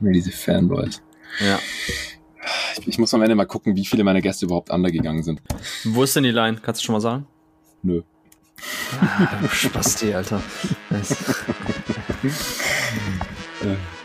Mir diese Fanboys. Ja. Ich, ich, muss am Ende mal gucken, wie viele meiner Gäste überhaupt undergegangen sind. Wo ist denn die Line? Kannst du schon mal sagen? Nö. Ah, Spasti, Alter.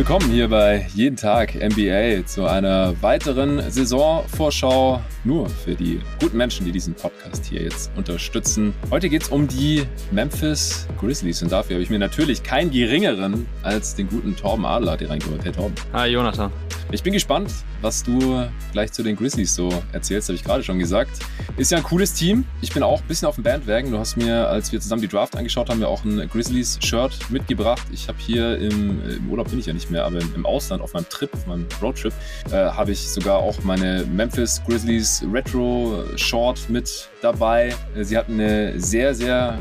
Willkommen hier bei Jeden Tag NBA zu einer weiteren Saisonvorschau nur für die guten Menschen, die diesen Podcast hier jetzt unterstützen. Heute geht es um die Memphis Grizzlies und dafür habe ich mir natürlich keinen geringeren als den guten Torben Adler hier reingeholt. Hey Torben. Hi Jonathan. Ich bin gespannt, was du gleich zu den Grizzlies so erzählst, habe ich gerade schon gesagt. Ist ja ein cooles Team. Ich bin auch ein bisschen auf dem Bandwagon. Du hast mir, als wir zusammen die Draft angeschaut haben, ja auch ein Grizzlies-Shirt mitgebracht. Ich habe hier im, im, Urlaub bin ich ja nicht mehr, aber im, Ausland auf meinem Trip, auf meinem Roadtrip, äh, habe ich sogar auch meine Memphis Grizzlies Retro Short mit dabei. Sie hatten eine sehr, sehr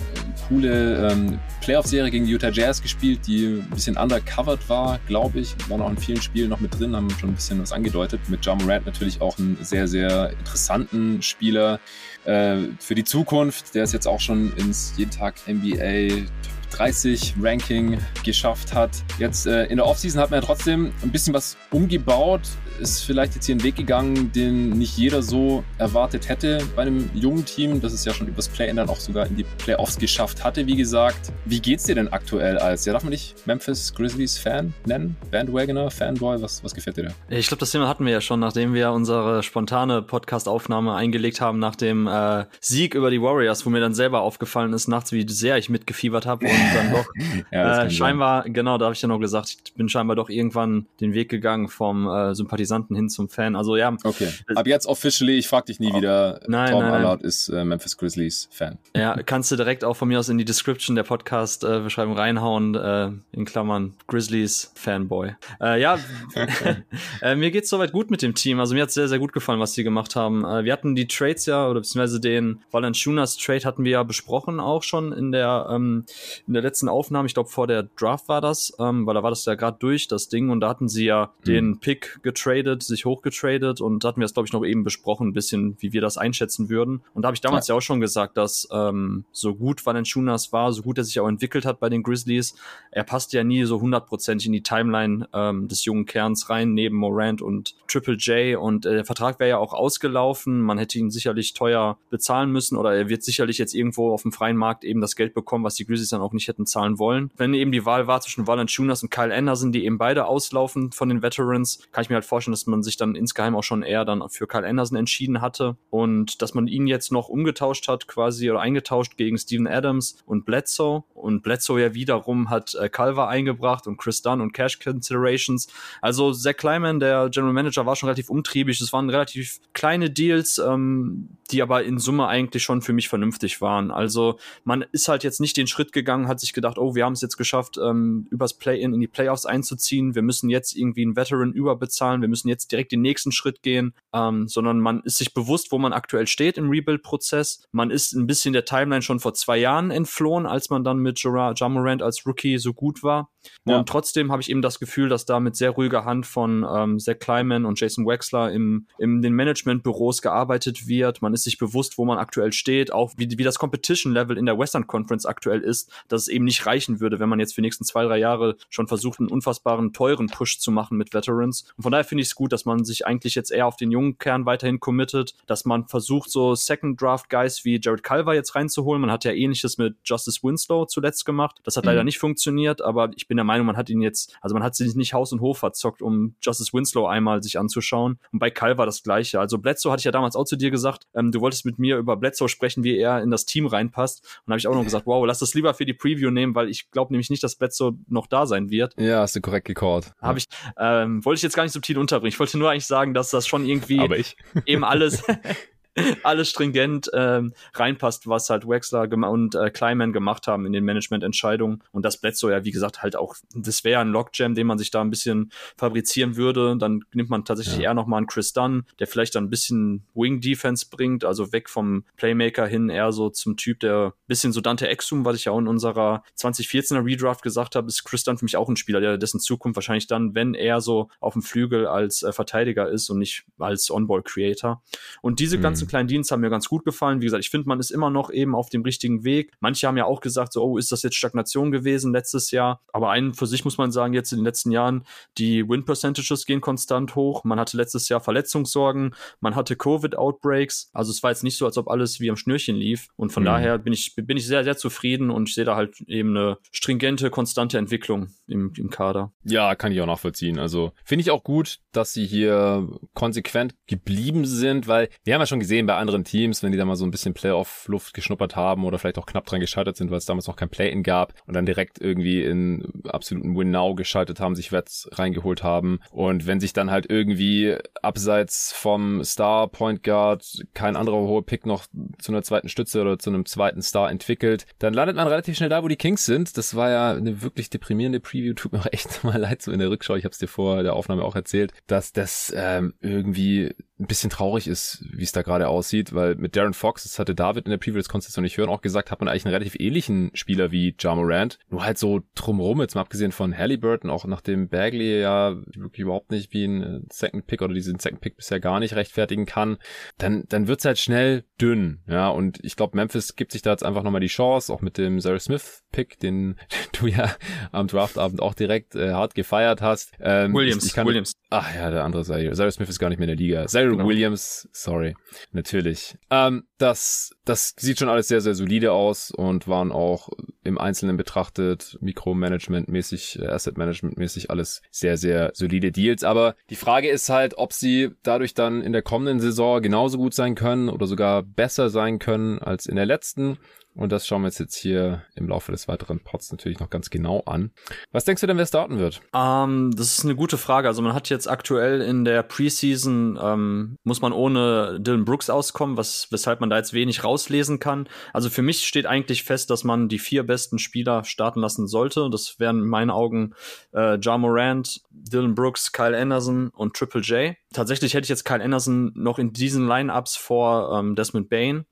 coole ähm, Playoff-Serie gegen die Utah Jazz gespielt, die ein bisschen undercovered war, glaube ich. Waren auch in vielen Spielen noch mit drin, haben schon ein bisschen was angedeutet. Mit John Morant natürlich auch einen sehr, sehr interessanten Spieler äh, für die Zukunft. Der ist jetzt auch schon ins jeden Tag NBA 30 Ranking geschafft hat. Jetzt äh, in der Offseason hat man ja trotzdem ein bisschen was umgebaut ist vielleicht jetzt hier einen Weg gegangen, den nicht jeder so erwartet hätte bei einem jungen Team, das es ja schon übers Play-In dann auch sogar in die Playoffs geschafft hatte, wie gesagt. Wie geht's dir denn aktuell als, ja, darf man dich Memphis Grizzlies Fan nennen? Bandwagoner, Fanboy, was, was gefällt dir da? Ich glaube, das Thema hatten wir ja schon, nachdem wir unsere spontane Podcast-Aufnahme eingelegt haben nach dem äh, Sieg über die Warriors, wo mir dann selber aufgefallen ist, nachts, wie sehr ich mitgefiebert habe und dann doch ja, äh, scheinbar, sein. genau, da habe ich ja noch gesagt, ich bin scheinbar doch irgendwann den Weg gegangen vom äh, Sympathisant Sympathisanten hin zum Fan. Also ja. Okay. Ab jetzt officially, ich frag dich nie oh, wieder. Nein, Tom nein, Allard ist äh, Memphis Grizzlies Fan. Ja, kannst du direkt auch von mir aus in die Description der Podcast-Beschreibung äh, reinhauen, äh, in Klammern Grizzlies Fanboy. Äh, ja, äh, mir geht's soweit gut mit dem Team. Also mir hat's sehr, sehr gut gefallen, was sie gemacht haben. Äh, wir hatten die Trades ja, oder beziehungsweise den Valanciunas Trade hatten wir ja besprochen auch schon in der, ähm, in der letzten Aufnahme. Ich glaube, vor der Draft war das, ähm, weil da war das ja gerade durch, das Ding. Und da hatten sie ja mhm. den Pick getradet getradet, sich hochgetradet und da hatten wir es, glaube ich, noch eben besprochen, ein bisschen, wie wir das einschätzen würden. Und da habe ich damals ja. ja. auch schon gesagt, dass ähm, so gut Valanciunas war, so gut er sich auch entwickelt hat bei den Grizzlies, er passt ja nie so hundertprozentig in die Timeline ähm, des jungen Kerns rein, neben Morant und Triple J. Und äh, der Vertrag wäre ja auch ausgelaufen. Man hätte ihn sicherlich teuer bezahlen müssen oder er wird sicherlich jetzt irgendwo auf dem freien Markt eben das Geld bekommen, was die Grizzlies dann auch nicht hätten zahlen wollen. Wenn eben die Wahl war zwischen Valanciunas und Kyle Anderson, die eben beide auslaufen von den Veterans, kann ich mir halt vorstellen, überraschend, dass man sich dann insgeheim auch schon eher dann für Kyle Anderson entschieden hatte und dass man ihn jetzt noch umgetauscht hat quasi oder eingetauscht gegen Steven Adams und Bledsoe und Bledsoe ja wiederum hat äh, Calva eingebracht und Chris Dunn und Cash Considerations. Also Zach Kleiman, der General Manager, war schon relativ umtriebig. Es waren relativ kleine Deals, ähm, die aber in Summe eigentlich schon für mich vernünftig waren. Also man ist halt jetzt nicht den Schritt gegangen, hat sich gedacht, oh, wir haben es jetzt geschafft, ähm, übers Play-In in die Playoffs einzuziehen. Wir müssen jetzt irgendwie einen Veteran überbezahlen. Wir müssen jetzt direkt den nächsten Schritt gehen, ähm, sondern man ist sich bewusst, wo man aktuell steht im Rebuild-Prozess. Man ist ein bisschen der Timeline schon vor zwei Jahren entflohen, als man dann mit Jamorant als Rookie so gut war. Ja. Und trotzdem habe ich eben das Gefühl, dass da mit sehr ruhiger Hand von ähm, Zach Kleiman und Jason Wexler im, im den Managementbüros gearbeitet wird. Man ist sich bewusst, wo man aktuell steht, auch wie, wie das Competition-Level in der Western Conference aktuell ist, dass es eben nicht reichen würde, wenn man jetzt für die nächsten zwei, drei Jahre schon versucht, einen unfassbaren teuren Push zu machen mit Veterans. Und von daher finde ich es gut, dass man sich eigentlich jetzt eher auf den jungen Kern weiterhin committet, dass man versucht, so Second Draft Guys wie Jared Culver jetzt reinzuholen. Man hat ja ähnliches mit Justice Winslow zuletzt gemacht. Das hat mhm. leider nicht funktioniert, aber ich bin der Meinung, man hat ihn jetzt, also man hat sich nicht Haus und Hof verzockt, um Justice Winslow einmal sich anzuschauen. Und bei Culver das gleiche. Also Bledsoe hatte ich ja damals auch zu dir gesagt, ähm, du wolltest mit mir über Bledsoe sprechen, wie er in das Team reinpasst. Und habe ich auch noch gesagt, wow, lass das lieber für die Preview nehmen, weil ich glaube nämlich nicht, dass Bledsoe noch da sein wird. Ja, hast du korrekt gecallt. Habe ich, ähm, wollte ich jetzt gar nicht subtil unterbringen. Ich wollte nur eigentlich sagen, dass das schon irgendwie eben alles alles stringent ähm, reinpasst, was halt Wexler und äh, Kleiman gemacht haben in den Managemententscheidungen. Und das Bledsoe ja, wie gesagt, halt auch, das wäre ein Lockjam, den man sich da ein bisschen fabrizieren würde. Dann nimmt man tatsächlich ja. eher nochmal einen Chris Dunn, der vielleicht dann ein bisschen Wing-Defense bringt, also weg vom Playmaker hin, eher so zum Typ, der ein bisschen so Dante Exum, was ich ja auch in unserer 2014er Redraft gesagt habe, ist Chris Dunn für mich auch ein Spieler, der dessen Zukunft wahrscheinlich dann, wenn er so auf dem Flügel als äh, Verteidiger ist und nicht als On-Ball-Creator. Und diese mhm. ganzen kleinen Dienste haben mir ganz gut gefallen. Wie gesagt, ich finde, man ist immer noch eben auf dem richtigen Weg. Manche haben ja auch gesagt, so, oh, ist das jetzt Stagnation gewesen letztes Jahr? Aber einen für sich muss man sagen, jetzt in den letzten Jahren, die Win-Percentages gehen konstant hoch. Man hatte letztes Jahr Verletzungssorgen, man hatte Covid-Outbreaks. Also es war jetzt nicht so, als ob alles wie am Schnürchen lief. Und von mhm. daher bin ich, bin ich sehr, sehr zufrieden und ich sehe da halt eben eine stringente, konstante Entwicklung im, im Kader. Ja, kann ich auch nachvollziehen. Also finde ich auch gut, dass sie hier konsequent geblieben sind, weil wir haben ja schon gesehen bei anderen Teams, wenn die da mal so ein bisschen Playoff-Luft geschnuppert haben oder vielleicht auch knapp dran gescheitert sind, weil es damals noch kein Play-In gab und dann direkt irgendwie in absoluten Win-Now geschaltet haben, sich Wets reingeholt haben. Und wenn sich dann halt irgendwie abseits vom Star Point Guard kein anderer hoher Pick noch zu einer zweiten Stütze oder zu einem zweiten Star entwickelt, dann landet man relativ schnell da, wo die Kings sind. Das war ja eine wirklich deprimierende Preview. Tut mir auch echt mal leid so in der Rückschau. Ich habe es dir vor der Aufnahme auch erzählt, dass das ähm, irgendwie ein bisschen traurig ist, wie es da gerade aussieht, weil mit Darren Fox, das hatte David in der Preview, das konntest du nicht hören, auch gesagt, hat man eigentlich einen relativ ähnlichen Spieler wie Ja Morant, nur halt so drumrum, jetzt mal abgesehen von Halliburton, auch nachdem Bagley ja wirklich überhaupt nicht wie ein Second Pick oder diesen Second Pick bisher gar nicht rechtfertigen kann, dann, dann wird's halt schnell dünn, ja, und ich glaube, Memphis gibt sich da jetzt einfach nochmal die Chance, auch mit dem Sarah Smith Pick, den du ja am Draftabend auch direkt äh, hart gefeiert hast. Ähm, Williams, ich, ich kann, Williams. Ach ja, der andere. Zaire Smith ist gar nicht mehr in der Liga. Zaire genau. Williams, sorry, natürlich. Ähm, das, das sieht schon alles sehr, sehr solide aus und waren auch im Einzelnen betrachtet, Mikromanagement-mäßig, äh, Asset-Management-mäßig alles sehr, sehr solide Deals. Aber die Frage ist halt, ob sie dadurch dann in der kommenden Saison genauso gut sein können oder sogar besser sein können als in der letzten. Und das schauen wir uns jetzt hier im Laufe des weiteren Pods natürlich noch ganz genau an. Was denkst du denn, wer starten wird? Um, ähm, das ist eine gute Frage. Also man hat jetzt aktuell in der Preseason, ähm, muss man ohne Dylan Brooks auskommen, was, weshalb man da jetzt wenig rauslesen kann. Also für mich steht eigentlich fest, dass man die vier besten Spieler starten lassen sollte. Das wären in meinen Augen äh, Ja Morant, Dylan Brooks, Kyle Anderson und Triple J. Tatsächlich hätte ich jetzt Kyle Anderson noch in diesen Lineups vor ähm, Desmond Bain.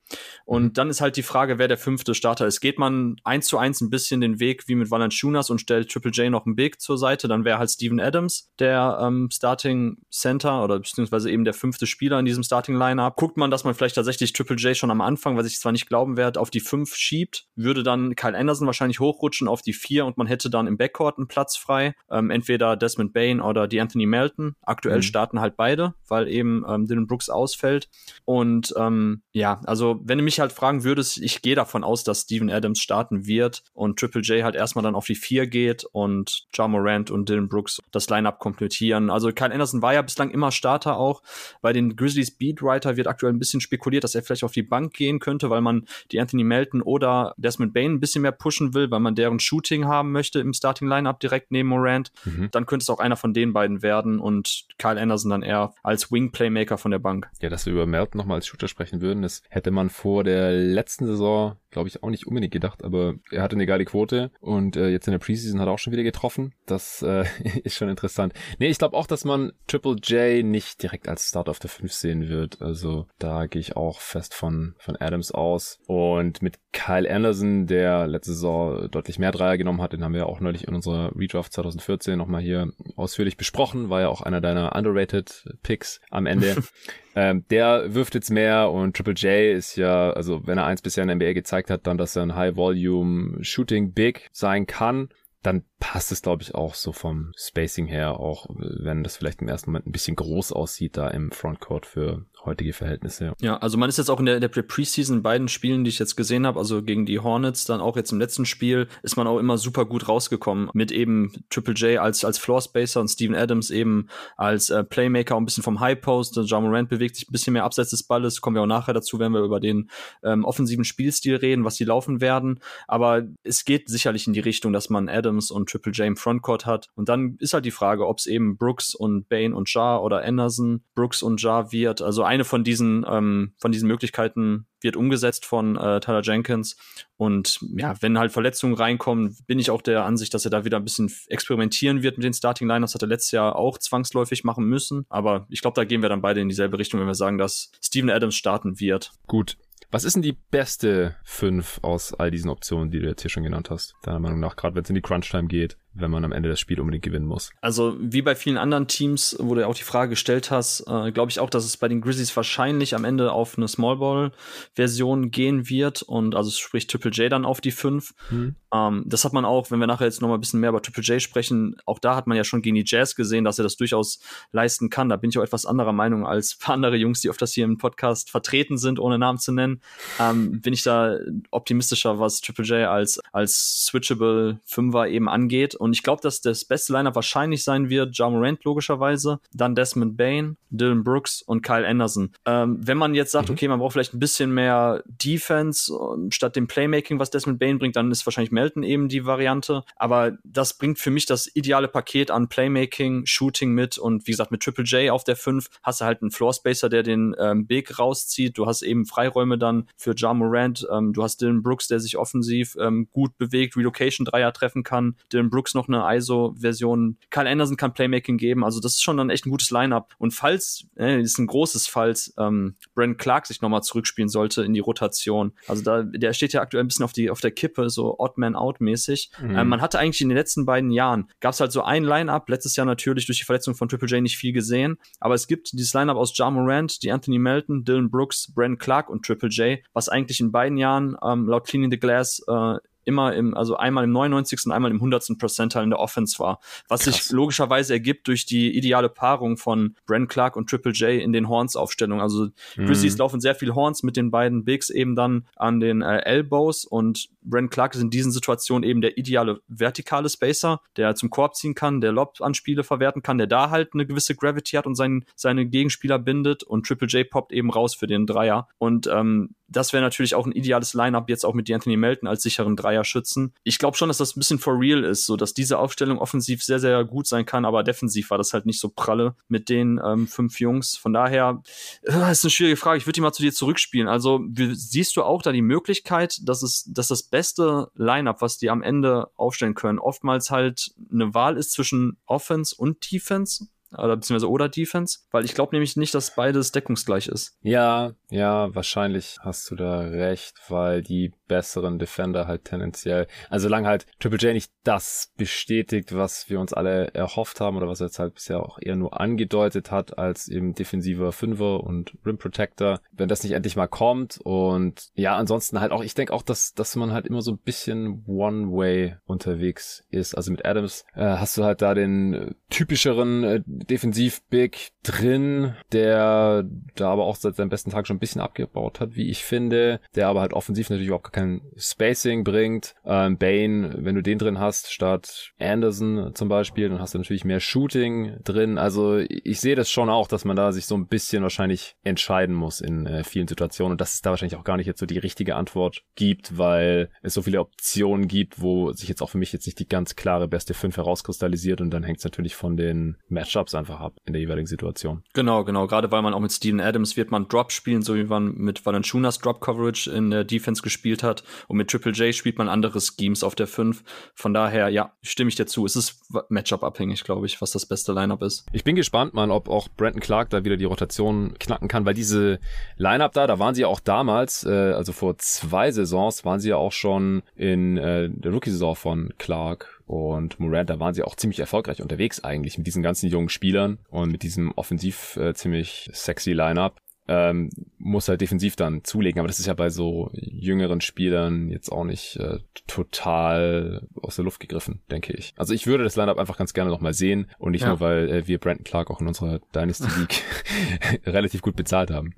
Und mhm. dann ist halt die Frage, wer der fünfte Starter ist. Geht man eins zu eins ein bisschen den Weg wie mit Valanciunas und stellt Triple J noch einen Big zur Seite, dann wäre halt Steven Adams der ähm, Starting Center oder beziehungsweise eben der fünfte Spieler in diesem Starting Lineup. Guckt man, dass man vielleicht tatsächlich Triple J schon am Anfang, was ich zwar nicht glauben werde, auf die fünf schiebt, würde dann Kyle Anderson wahrscheinlich hochrutschen auf die vier und man hätte dann im Backcourt einen Platz frei. Ähm, entweder Desmond Bain oder die Anthony Melton. Aktuell mhm. starten halt beide, weil eben ähm, Dylan Brooks ausfällt. Und ähm, ja, also wenn du mich halt fragen würdest, ich gehe davon aus, dass Steven Adams starten wird und Triple J halt erstmal dann auf die vier geht und John Morant und Dylan Brooks das Lineup komplettieren. Also Kyle Anderson war ja bislang immer Starter auch. Bei den Grizzlies Beatwriter wird aktuell ein bisschen spekuliert, dass er vielleicht auf die Bank gehen könnte, weil man die Anthony Melton oder Desmond Bain ein bisschen mehr pushen will, weil man deren Shooting haben möchte im Starting Lineup direkt neben Morant. Mhm. Dann könnte es auch einer von den beiden werden und Kyle Anderson dann eher als Wing Playmaker von der Bank. Ja, dass wir über Melton nochmal als Shooter sprechen würden, das hätte man vor der letzten Saison glaube ich, auch nicht unbedingt gedacht, aber er hatte eine geile Quote und äh, jetzt in der Preseason hat er auch schon wieder getroffen. Das äh, ist schon interessant. Nee, ich glaube auch, dass man Triple J nicht direkt als Start auf der 5 sehen wird. Also da gehe ich auch fest von, von Adams aus. Und mit Kyle Anderson, der letzte Saison deutlich mehr Dreier genommen hat, den haben wir auch neulich in unserer Redraft 2014 nochmal hier ausführlich besprochen, war ja auch einer deiner underrated Picks am Ende. ähm, der wirft jetzt mehr und Triple J ist ja, also wenn er eins bisher in der NBA gezeigt hat, dann, dass er ein High-Volume Shooting Big sein kann dann passt es, glaube ich, auch so vom Spacing her, auch wenn das vielleicht im ersten Moment ein bisschen groß aussieht, da im Frontcourt für heutige Verhältnisse. Ja, also man ist jetzt auch in der, der Preseason beiden Spielen, die ich jetzt gesehen habe, also gegen die Hornets, dann auch jetzt im letzten Spiel, ist man auch immer super gut rausgekommen mit eben Triple J als, als Floor Spacer und Steven Adams eben als äh, Playmaker ein bisschen vom High Post. John Morant bewegt sich ein bisschen mehr abseits des Balles, kommen wir auch nachher dazu, wenn wir über den ähm, offensiven Spielstil reden, was sie laufen werden. Aber es geht sicherlich in die Richtung, dass man Adams und Triple J im Frontcourt hat. Und dann ist halt die Frage, ob es eben Brooks und Bain und Jar oder Anderson, Brooks und Jar wird. Also eine von diesen, ähm, von diesen Möglichkeiten wird umgesetzt von äh, Tyler Jenkins. Und ja, wenn halt Verletzungen reinkommen, bin ich auch der Ansicht, dass er da wieder ein bisschen experimentieren wird mit den Starting Liners. Hat er letztes Jahr auch zwangsläufig machen müssen. Aber ich glaube, da gehen wir dann beide in dieselbe Richtung, wenn wir sagen, dass Steven Adams starten wird. Gut. Was ist denn die beste fünf aus all diesen Optionen, die du jetzt hier schon genannt hast? Deiner Meinung nach, gerade wenn es in die Crunch-Time geht? Wenn man am Ende das Spiel unbedingt gewinnen muss. Also wie bei vielen anderen Teams, wo du auch die Frage gestellt hast, äh, glaube ich auch, dass es bei den Grizzlies wahrscheinlich am Ende auf eine Small Ball Version gehen wird und also sprich Triple J dann auf die 5. Hm. Ähm, das hat man auch, wenn wir nachher jetzt noch mal ein bisschen mehr über Triple J sprechen, auch da hat man ja schon gegen die Jazz gesehen, dass er das durchaus leisten kann. Da bin ich auch etwas anderer Meinung als andere Jungs, die öfters hier im Podcast vertreten sind, ohne Namen zu nennen. Ähm, bin ich da optimistischer, was Triple J als, als switchable Fünfer eben angeht. Und ich glaube, dass das beste Lineup wahrscheinlich sein wird, Ja Morant logischerweise, dann Desmond Bain, Dylan Brooks und Kyle Anderson. Ähm, wenn man jetzt sagt, mhm. okay, man braucht vielleicht ein bisschen mehr Defense ähm, statt dem Playmaking, was Desmond Bain bringt, dann ist wahrscheinlich Melton eben die Variante. Aber das bringt für mich das ideale Paket an Playmaking, Shooting mit und wie gesagt, mit Triple J auf der 5 hast du halt einen Floor Spacer, der den ähm, Big rauszieht. Du hast eben Freiräume dann für Ja Morant. Ähm, du hast Dylan Brooks, der sich offensiv ähm, gut bewegt, Relocation-Dreier treffen kann. Dylan Brooks noch eine ISO-Version. Kyle Anderson kann Playmaking geben. Also das ist schon dann echt ein gutes Line-Up. Und falls, äh, ist ein großes Falls, ähm, Brent Clark sich nochmal zurückspielen sollte in die Rotation. Also da, der steht ja aktuell ein bisschen auf, die, auf der Kippe, so Odd Man Out mäßig. Mhm. Ähm, man hatte eigentlich in den letzten beiden Jahren, gab es halt so ein Line-Up, letztes Jahr natürlich durch die Verletzung von Triple J nicht viel gesehen, aber es gibt dieses Line-Up aus Ja Morant, die Anthony Melton, Dylan Brooks, Brent Clark und Triple J, was eigentlich in beiden Jahren ähm, laut Cleaning the Glass äh, immer im, also einmal im 99. und einmal im 100. Percentile in der Offense war. Was Krass. sich logischerweise ergibt durch die ideale Paarung von Brent Clark und Triple J in den Horns-Aufstellungen. Also mhm. Grizzlies laufen sehr viel Horns mit den beiden Bigs eben dann an den äh, Elbows und Brent Clark ist in diesen Situationen eben der ideale vertikale Spacer, der zum Korb ziehen kann, der Lob-Anspiele verwerten kann, der da halt eine gewisse Gravity hat und seinen, seine Gegenspieler bindet und Triple J poppt eben raus für den Dreier. Und ähm, das wäre natürlich auch ein ideales Lineup jetzt auch mit Anthony Melton als sicheren Dreierschützen. Ich glaube schon, dass das ein bisschen for real ist, so dass diese Aufstellung offensiv sehr, sehr gut sein kann, aber defensiv war das halt nicht so pralle mit den ähm, fünf Jungs. Von daher äh, ist eine schwierige Frage. Ich würde die mal zu dir zurückspielen. Also wie, siehst du auch da die Möglichkeit, dass es, dass das beste Lineup, was die am Ende aufstellen können, oftmals halt eine Wahl ist zwischen Offense und Defense? Oder beziehungsweise oder Defense, weil ich glaube nämlich nicht, dass beides deckungsgleich ist. Ja, ja, wahrscheinlich hast du da recht, weil die besseren Defender halt tendenziell, also solange halt Triple J nicht das bestätigt, was wir uns alle erhofft haben oder was er jetzt halt bisher auch eher nur angedeutet hat als eben defensiver Fünfer und Rim Protector, wenn das nicht endlich mal kommt und ja, ansonsten halt auch, ich denke auch, dass, dass man halt immer so ein bisschen One-Way unterwegs ist, also mit Adams äh, hast du halt da den typischeren äh, Defensiv-Big drin, der da aber auch seit seinem besten Tag schon ein bisschen abgebaut hat, wie ich finde, der aber halt offensiv natürlich überhaupt kein Spacing bringt. Ähm, Bane, wenn du den drin hast, statt Anderson zum Beispiel, dann hast du natürlich mehr Shooting drin. Also ich sehe das schon auch, dass man da sich so ein bisschen wahrscheinlich entscheiden muss in äh, vielen Situationen und dass es da wahrscheinlich auch gar nicht jetzt so die richtige Antwort gibt, weil es so viele Optionen gibt, wo sich jetzt auch für mich jetzt nicht die ganz klare beste 5 herauskristallisiert und dann hängt es natürlich von den Matchups einfach ab in der jeweiligen Situation. Genau, genau. Gerade weil man auch mit Steven Adams wird man Drop spielen, so wie man mit Valanciunas Drop Coverage in der Defense gespielt hat. Und mit Triple J spielt man andere Schemes auf der 5. Von daher, ja, stimme ich dir zu. Es ist Matchup abhängig, glaube ich, was das beste Lineup ist. Ich bin gespannt, man, ob auch Brandon Clark da wieder die Rotation knacken kann, weil diese Lineup da, da waren sie ja auch damals, äh, also vor zwei Saisons, waren sie ja auch schon in äh, der Rookie-Saison von Clark und Morant, da waren sie auch ziemlich erfolgreich unterwegs eigentlich mit diesen ganzen jungen Spielern und mit diesem offensiv äh, ziemlich sexy Lineup ähm, muss halt defensiv dann zulegen. Aber das ist ja bei so jüngeren Spielern jetzt auch nicht äh, total aus der Luft gegriffen, denke ich. Also ich würde das Lineup einfach ganz gerne nochmal sehen und nicht ja. nur, weil äh, wir Brandon Clark auch in unserer Dynasty League relativ gut bezahlt haben.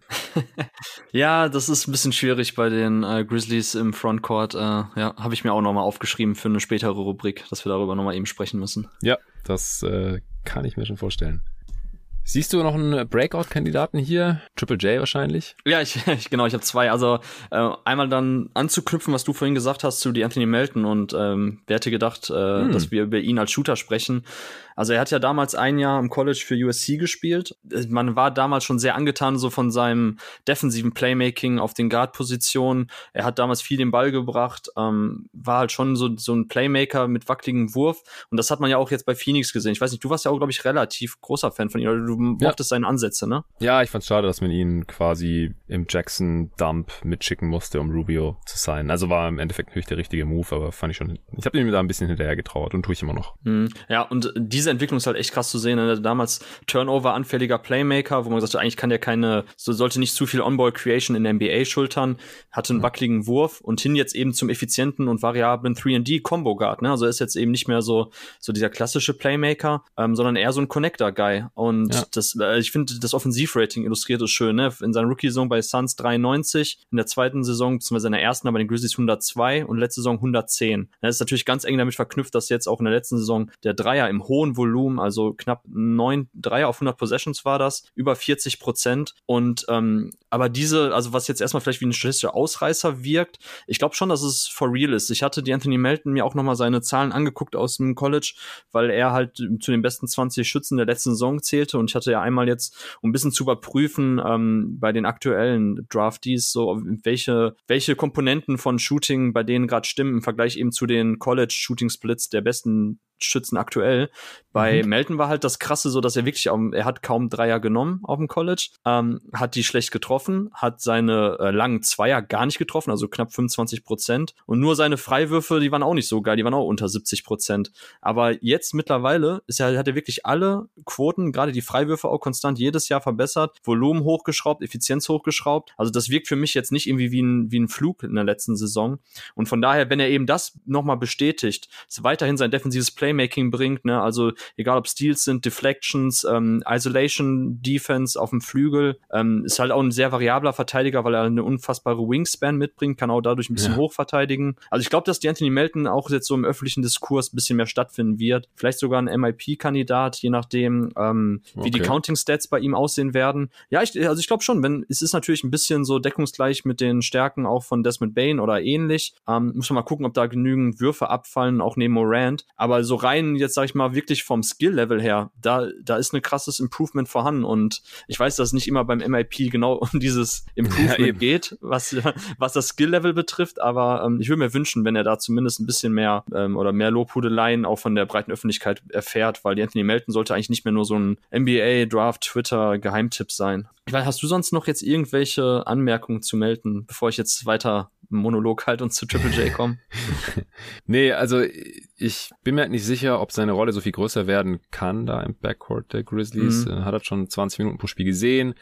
Ja, das ist ein bisschen schwierig bei den äh, Grizzlies im Frontcourt. Äh, ja, habe ich mir auch nochmal aufgeschrieben für eine spätere Rubrik, dass wir darüber nochmal eben sprechen müssen. Ja, das äh, kann ich mir schon vorstellen. Siehst du noch einen Breakout-Kandidaten hier? Triple J wahrscheinlich? Ja, ich, ich genau, ich habe zwei. Also äh, einmal dann anzuknüpfen, was du vorhin gesagt hast zu die Anthony Melton und ähm, wer hätte gedacht, äh, hm. dass wir über ihn als Shooter sprechen. Also er hat ja damals ein Jahr im College für USC gespielt. Man war damals schon sehr angetan so von seinem defensiven Playmaking auf den Guard-Positionen. Er hat damals viel den Ball gebracht, ähm, war halt schon so, so ein Playmaker mit wackeligem Wurf. Und das hat man ja auch jetzt bei Phoenix gesehen. Ich weiß nicht, du warst ja auch, glaube ich, relativ großer Fan von ihm. Oder du mochtest ja. seine Ansätze, ne? Ja, ich fand's schade, dass man ihn quasi im Jackson-Dump mitschicken musste, um Rubio zu sein. Also war im Endeffekt natürlich der richtige Move, aber fand ich schon, ich habe ihm da ein bisschen hinterher getrauert und tue ich immer noch. Mhm. Ja, und diese Entwicklung ist halt echt krass zu sehen. Ne? Damals Turnover-anfälliger Playmaker, wo man gesagt hat, eigentlich kann der keine, so sollte nicht zu viel On-Ball-Creation in der NBA schultern, hatte einen wackeligen Wurf und hin jetzt eben zum effizienten und variablen 3D-Combo-Guard. Ne? Also er ist jetzt eben nicht mehr so, so dieser klassische Playmaker, ähm, sondern eher so ein Connector-Guy. Und ja. Das, äh, ich finde, das Offensivrating illustriert es schön. Ne? In seiner Rookie-Saison bei Suns 93, in der zweiten Saison, beziehungsweise in der ersten, aber den Grizzlies 102 und letzte Saison 110. Das ist natürlich ganz eng damit verknüpft, dass jetzt auch in der letzten Saison der Dreier im hohen Volumen, also knapp neun Dreier auf 100 Possessions war das, über 40 Prozent. Und ähm, aber diese, also was jetzt erstmal vielleicht wie ein statistischer Ausreißer wirkt, ich glaube schon, dass es for real ist. Ich hatte die Anthony Melton mir auch nochmal seine Zahlen angeguckt aus dem College, weil er halt zu den besten 20 Schützen der letzten Saison zählte und ich hatte ja einmal jetzt, um ein bisschen zu überprüfen, ähm, bei den aktuellen Draftees, so welche, welche Komponenten von Shooting bei denen gerade stimmen im Vergleich eben zu den College Shooting Splits der besten Schützen aktuell. Bei mhm. Melton war halt das Krasse so, dass er wirklich, er hat kaum Dreier genommen auf dem College, ähm, hat die schlecht getroffen, hat seine äh, langen Zweier gar nicht getroffen, also knapp 25 Prozent. Und nur seine Freiwürfe, die waren auch nicht so geil, die waren auch unter 70 Prozent. Aber jetzt mittlerweile ist er, hat er wirklich alle Quoten, gerade die Freiwürfe auch konstant jedes Jahr verbessert, Volumen hochgeschraubt, Effizienz hochgeschraubt. Also das wirkt für mich jetzt nicht irgendwie wie ein, wie ein Flug in der letzten Saison. Und von daher, wenn er eben das nochmal bestätigt, ist weiterhin sein defensives Play Playmaking bringt, ne? Also egal ob Steals sind, Deflections, ähm, Isolation Defense auf dem Flügel, ähm, ist halt auch ein sehr variabler Verteidiger, weil er eine unfassbare Wingspan mitbringt, kann auch dadurch ein bisschen ja. hoch verteidigen. Also ich glaube, dass die Anthony Melton auch jetzt so im öffentlichen Diskurs ein bisschen mehr stattfinden wird. Vielleicht sogar ein MIP-Kandidat, je nachdem, ähm, okay. wie die Counting Stats bei ihm aussehen werden. Ja, ich, also ich glaube schon, wenn es ist natürlich ein bisschen so deckungsgleich mit den Stärken auch von Desmond Bain oder ähnlich. Ähm, muss man mal gucken, ob da genügend Würfe abfallen, auch neben Morant. Aber so rein jetzt sag ich mal wirklich vom Skill-Level her, da da ist ein krasses Improvement vorhanden und ich weiß, dass es nicht immer beim MIP genau um dieses Improvement ja, geht, was was das Skill-Level betrifft, aber ähm, ich würde mir wünschen, wenn er da zumindest ein bisschen mehr ähm, oder mehr Lobhudeleien auch von der breiten Öffentlichkeit erfährt, weil die Anthony Melton sollte eigentlich nicht mehr nur so ein NBA Draft Twitter Geheimtipp sein. Ich weiß, hast du sonst noch jetzt irgendwelche Anmerkungen zu melden, bevor ich jetzt weiter Monolog halt und zu Triple J komme? nee, also ich bin mir halt nicht sicher, ob seine Rolle so viel größer werden kann da im Backcourt der Grizzlies. Mhm. Hat er schon 20 Minuten pro Spiel gesehen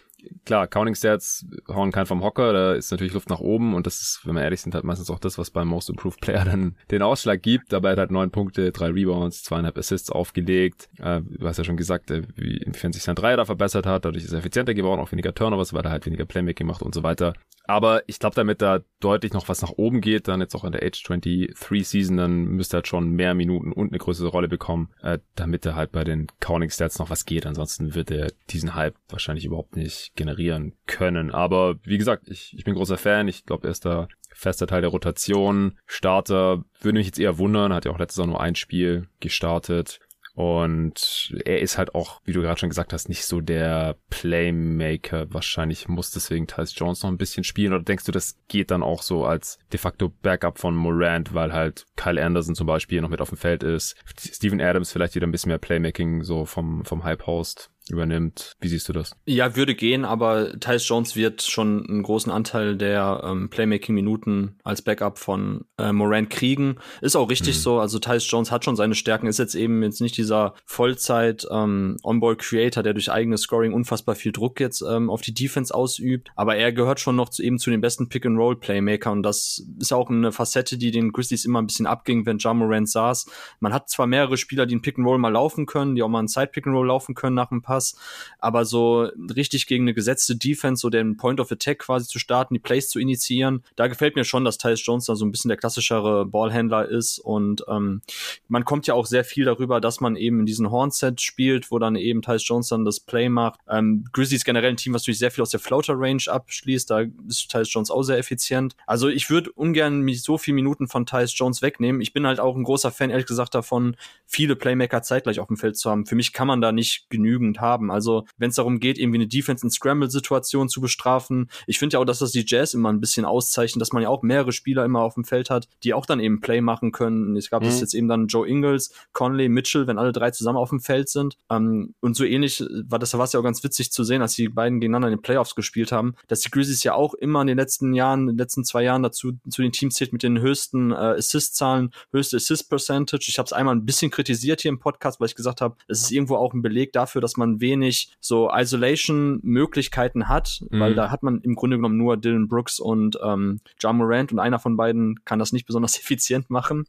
klar, Counting Stats hauen keinen vom Hocker, da ist natürlich Luft nach oben und das ist, wenn wir ehrlich sind, halt meistens auch das, was beim Most Improved Player dann den Ausschlag gibt. Dabei hat er halt neun Punkte, drei Rebounds, zweieinhalb Assists aufgelegt. Äh, du hast ja schon gesagt, äh, wie, inwiefern sich sein Dreier da verbessert hat, dadurch ist er effizienter geworden, auch weniger Turnovers, weil er halt weniger Playmaking macht und so weiter. Aber ich glaube, damit da deutlich noch was nach oben geht, dann jetzt auch in der Age 23 Season, dann müsste er halt schon mehr Minuten und eine größere Rolle bekommen, äh, damit er halt bei den Counting Stats noch was geht. Ansonsten wird er diesen Hype wahrscheinlich überhaupt nicht generieren können. Aber wie gesagt, ich, ich bin großer Fan. Ich glaube, er ist da fester Teil der Rotation. Starter würde mich jetzt eher wundern. Hat ja auch letztes Jahr nur ein Spiel gestartet. Und er ist halt auch, wie du gerade schon gesagt hast, nicht so der Playmaker. Wahrscheinlich muss deswegen Tyus Jones noch ein bisschen spielen. Oder denkst du, das geht dann auch so als de facto Backup von Morant, weil halt Kyle Anderson zum Beispiel noch mit auf dem Feld ist. Steven Adams vielleicht wieder ein bisschen mehr Playmaking so vom, vom High Post übernimmt. Wie siehst du das? Ja, würde gehen, aber Tyus Jones wird schon einen großen Anteil der ähm, Playmaking-Minuten als Backup von äh, Moran kriegen. Ist auch richtig mhm. so. Also Tyus Jones hat schon seine Stärken, ist jetzt eben jetzt nicht dieser Vollzeit ähm, On-Ball-Creator, der durch eigenes Scoring unfassbar viel Druck jetzt ähm, auf die Defense ausübt. Aber er gehört schon noch zu, eben zu den besten Pick-and-Roll-Playmaker und das ist auch eine Facette, die den Grizzlies immer ein bisschen abging, wenn Ja Morant saß. Man hat zwar mehrere Spieler, die ein Pick-and-Roll mal laufen können, die auch mal ein Side-Pick-and-Roll laufen können nach ein paar Pass. Aber so richtig gegen eine gesetzte Defense, so den Point of Attack quasi zu starten, die Plays zu initiieren, da gefällt mir schon, dass Tyus Jones da so ein bisschen der klassischere Ballhändler ist. Und ähm, man kommt ja auch sehr viel darüber, dass man eben in diesen Hornset spielt, wo dann eben Tyus Jones dann das Play macht. Ähm, Grizzlies generell ein Team, was natürlich sehr viel aus der Floater-Range abschließt. Da ist Tyus Jones auch sehr effizient. Also ich würde ungern mich so viele Minuten von Tyus Jones wegnehmen. Ich bin halt auch ein großer Fan, ehrlich gesagt, davon, viele Playmaker zeitgleich auf dem Feld zu haben. Für mich kann man da nicht genügend haben haben. Also wenn es darum geht, irgendwie eine Defense in Scramble-Situation zu bestrafen. Ich finde ja auch, dass das die Jazz immer ein bisschen auszeichnet, dass man ja auch mehrere Spieler immer auf dem Feld hat, die auch dann eben Play machen können. Es gab mhm. das jetzt eben dann Joe Ingles, Conley, Mitchell, wenn alle drei zusammen auf dem Feld sind. Ähm, und so ähnlich war das, war es ja auch ganz witzig zu sehen, als die beiden gegeneinander in den Playoffs gespielt haben, dass die Grizzlies ja auch immer in den letzten Jahren, in den letzten zwei Jahren dazu zu den Teams zählt mit den höchsten äh, Assist-Zahlen, höchste Assist-Percentage. Ich habe es einmal ein bisschen kritisiert hier im Podcast, weil ich gesagt habe, es ist irgendwo auch ein Beleg dafür, dass man wenig so Isolation-Möglichkeiten hat, mhm. weil da hat man im Grunde genommen nur Dylan Brooks und ähm, John Morant und einer von beiden kann das nicht besonders effizient machen.